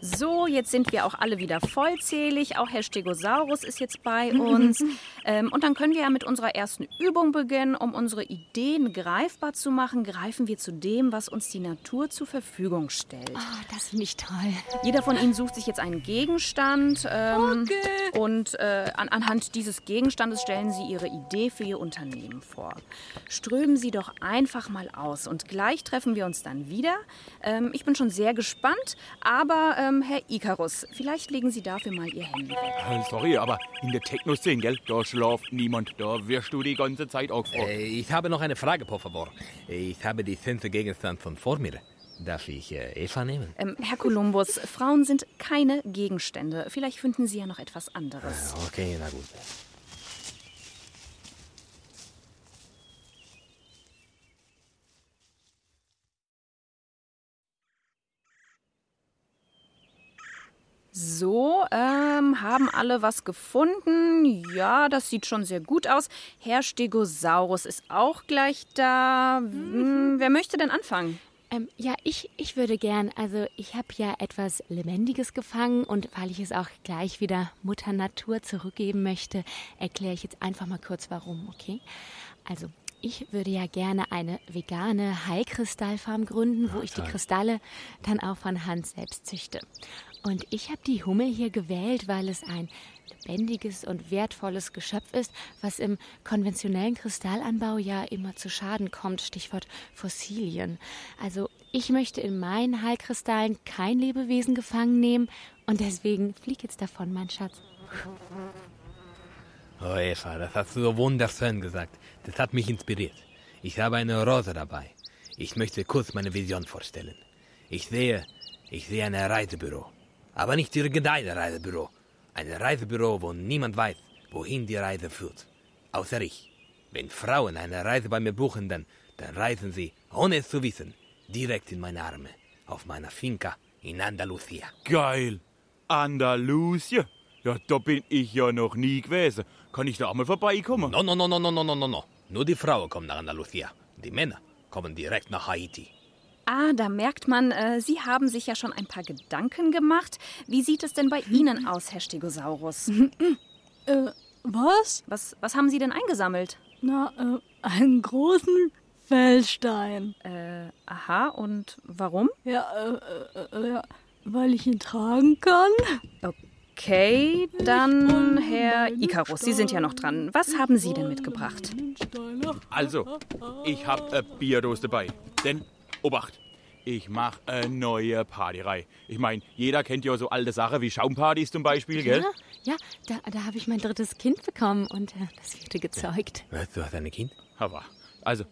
So, jetzt sind wir auch alle wieder vollzählig. Auch Herr Stegosaurus ist jetzt bei uns. Ähm, und dann können wir ja mit unserer ersten Übung beginnen. Um unsere Ideen greifbar zu machen, greifen wir zu dem, was uns die Natur zur Verfügung stellt. Oh, das finde ich toll. Jeder von Ihnen sucht sich jetzt einen Gegenstand. Ähm, Und äh, an, anhand dieses Gegenstandes stellen Sie Ihre Idee für Ihr Unternehmen vor. Strömen Sie doch einfach mal aus und gleich treffen wir uns dann wieder. Ähm, ich bin schon sehr gespannt, aber ähm, Herr Icarus, vielleicht legen Sie dafür mal Ihr Handy weg. Äh, Sorry, aber in der Techno-Szene, gell, da schlaft niemand. Da wirst du die ganze Zeit auch gefragt. Äh, ich habe noch eine Frage, por favor. Ich habe die Sense-Gegenstand von vor mir. Darf ich äh, Eva nehmen? Ähm, Herr Kolumbus, Frauen sind keine Gegenstände. Vielleicht finden Sie ja noch etwas anderes. Okay, na gut. So, ähm, haben alle was gefunden? Ja, das sieht schon sehr gut aus. Herr Stegosaurus ist auch gleich da. Hm, wer möchte denn anfangen? Ähm, ja, ich, ich würde gern, also ich habe ja etwas Lebendiges gefangen und weil ich es auch gleich wieder Mutter Natur zurückgeben möchte, erkläre ich jetzt einfach mal kurz warum, okay? Also, ich würde ja gerne eine vegane Heilkristallfarm gründen, wo ich die Kristalle dann auch von Hand selbst züchte. Und ich habe die Hummel hier gewählt, weil es ein lebendiges und wertvolles Geschöpf ist, was im konventionellen Kristallanbau ja immer zu Schaden kommt. Stichwort Fossilien. Also ich möchte in meinen Heilkristallen kein Lebewesen gefangen nehmen und deswegen flieg jetzt davon, mein Schatz. Oh, Eva, das hast du so wunderschön gesagt. Das hat mich inspiriert. Ich habe eine Rose dabei. Ich möchte kurz meine Vision vorstellen. Ich sehe, ich sehe ein Reisebüro. Aber nicht irgendein Reisebüro. Ein Reisebüro, wo niemand weiß, wohin die Reise führt. Außer ich. Wenn Frauen eine Reise bei mir buchen, dann, dann reisen sie, ohne es zu wissen, direkt in meine Arme. Auf meiner Finca in Andalusia. Geil. Andalusien. Ja, da bin ich ja noch nie gewesen. Kann ich da auch mal vorbeikommen? No, no, no, no, no, no, no, no, no. Nur die Frauen kommen nach Andalusia. Die Männer kommen direkt nach Haiti. Ah, da merkt man, äh, Sie haben sich ja schon ein paar Gedanken gemacht. Wie sieht es denn bei Ihnen aus, Herr Stegosaurus? Äh, was? Was, was haben Sie denn eingesammelt? Na, äh, einen großen Felsstein. Äh, aha, und warum? Ja, äh, äh, äh, ja, weil ich ihn tragen kann. Okay, dann Herr Icarus, Sie sind ja noch dran. Was haben Sie denn mitgebracht? Also, ich hab eine Bierdose dabei. Denn, Obacht, ich mach eine neue Partyreihe. Ich mein, jeder kennt ja so alte Sachen wie Schaumpartys zum Beispiel, gell? Ja, ja da, da habe ich mein drittes Kind bekommen und äh, das vierte gezeugt. Was, du hast ein Kind? Aber, also,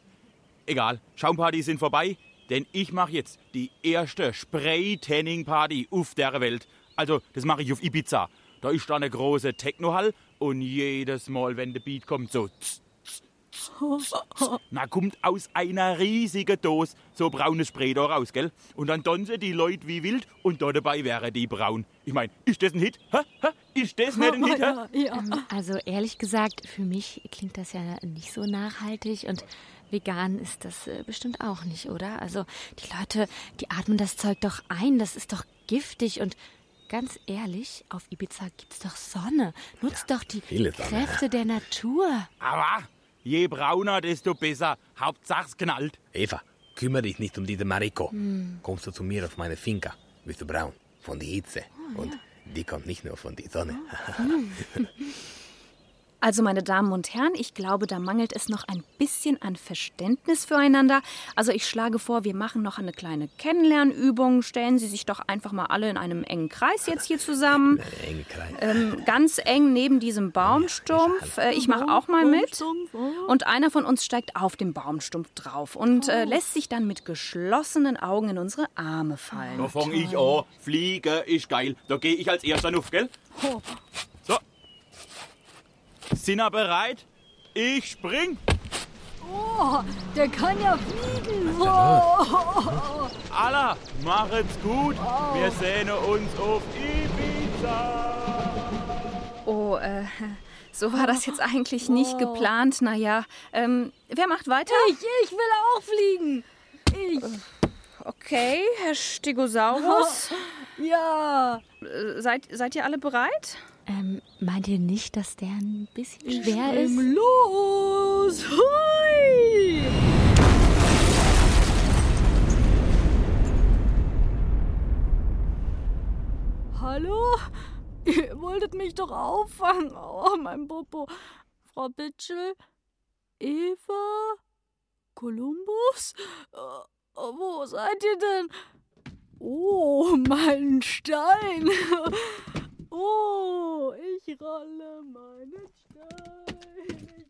egal, Schaumpartys sind vorbei, denn ich mache jetzt die erste Spray-Tanning-Party auf der Welt. Also, das mache ich auf Ibiza. Da ist da eine große Technohall und jedes Mal, wenn der Beat kommt, so tss, tss, tss, tss, tss, na kommt aus einer riesigen Dose so braunes Spray da raus, gell? Und dann tanzen die Leute wie wild und da dabei wäre die braun. Ich mein, ist das ein Hit? Hä? Hä? Ist das nicht ein Hit? Ja. Ähm, Also ehrlich gesagt, für mich klingt das ja nicht so nachhaltig und vegan ist das äh, bestimmt auch nicht, oder? Also die Leute, die atmen das Zeug doch ein, das ist doch giftig und ganz ehrlich, auf Ibiza gibt's doch Sonne. Nutzt doch die. Kräfte der Natur. Aber je brauner, desto besser. Hauptsache es knallt. Eva, kümmere dich nicht um diese Mariko. Kommst du zu mir auf meine Finca, bist du braun. Von der Hitze. Und die kommt nicht nur von der Sonne. Also, meine Damen und Herren, ich glaube, da mangelt es noch ein bisschen an Verständnis füreinander. Also, ich schlage vor, wir machen noch eine kleine Kennenlernübung. Stellen Sie sich doch einfach mal alle in einem engen Kreis jetzt hier zusammen. Ähm, ganz eng neben diesem Baumstumpf. Äh, ich mache auch mal mit. Und einer von uns steigt auf den Baumstumpf drauf und äh, lässt sich dann mit geschlossenen Augen in unsere Arme fallen. Da fang ich an. Fliegen ist geil. Da gehe ich als erster auf, gell? So. Sind ihr bereit? Ich spring. Oh, der kann ja fliegen. Wow. Alla, macht's gut. Wir sehen uns auf Ibiza. Oh, äh, so war das jetzt eigentlich nicht geplant. Naja, ähm, wer macht weiter? Ich, ich will auch fliegen. Ich. Okay, Herr Stegosaurus. Ja. Äh, seid, seid ihr alle bereit? Ähm, meint ihr nicht, dass der ein bisschen schwer ist? Los! Hui! Hallo? Ihr wolltet mich doch auffangen. Oh, mein Popo. Frau Bitschel? Eva? Kolumbus? Oh, wo seid ihr denn? Oh, mein Stein. Oh, ich rolle meinen Stein. Ich rolle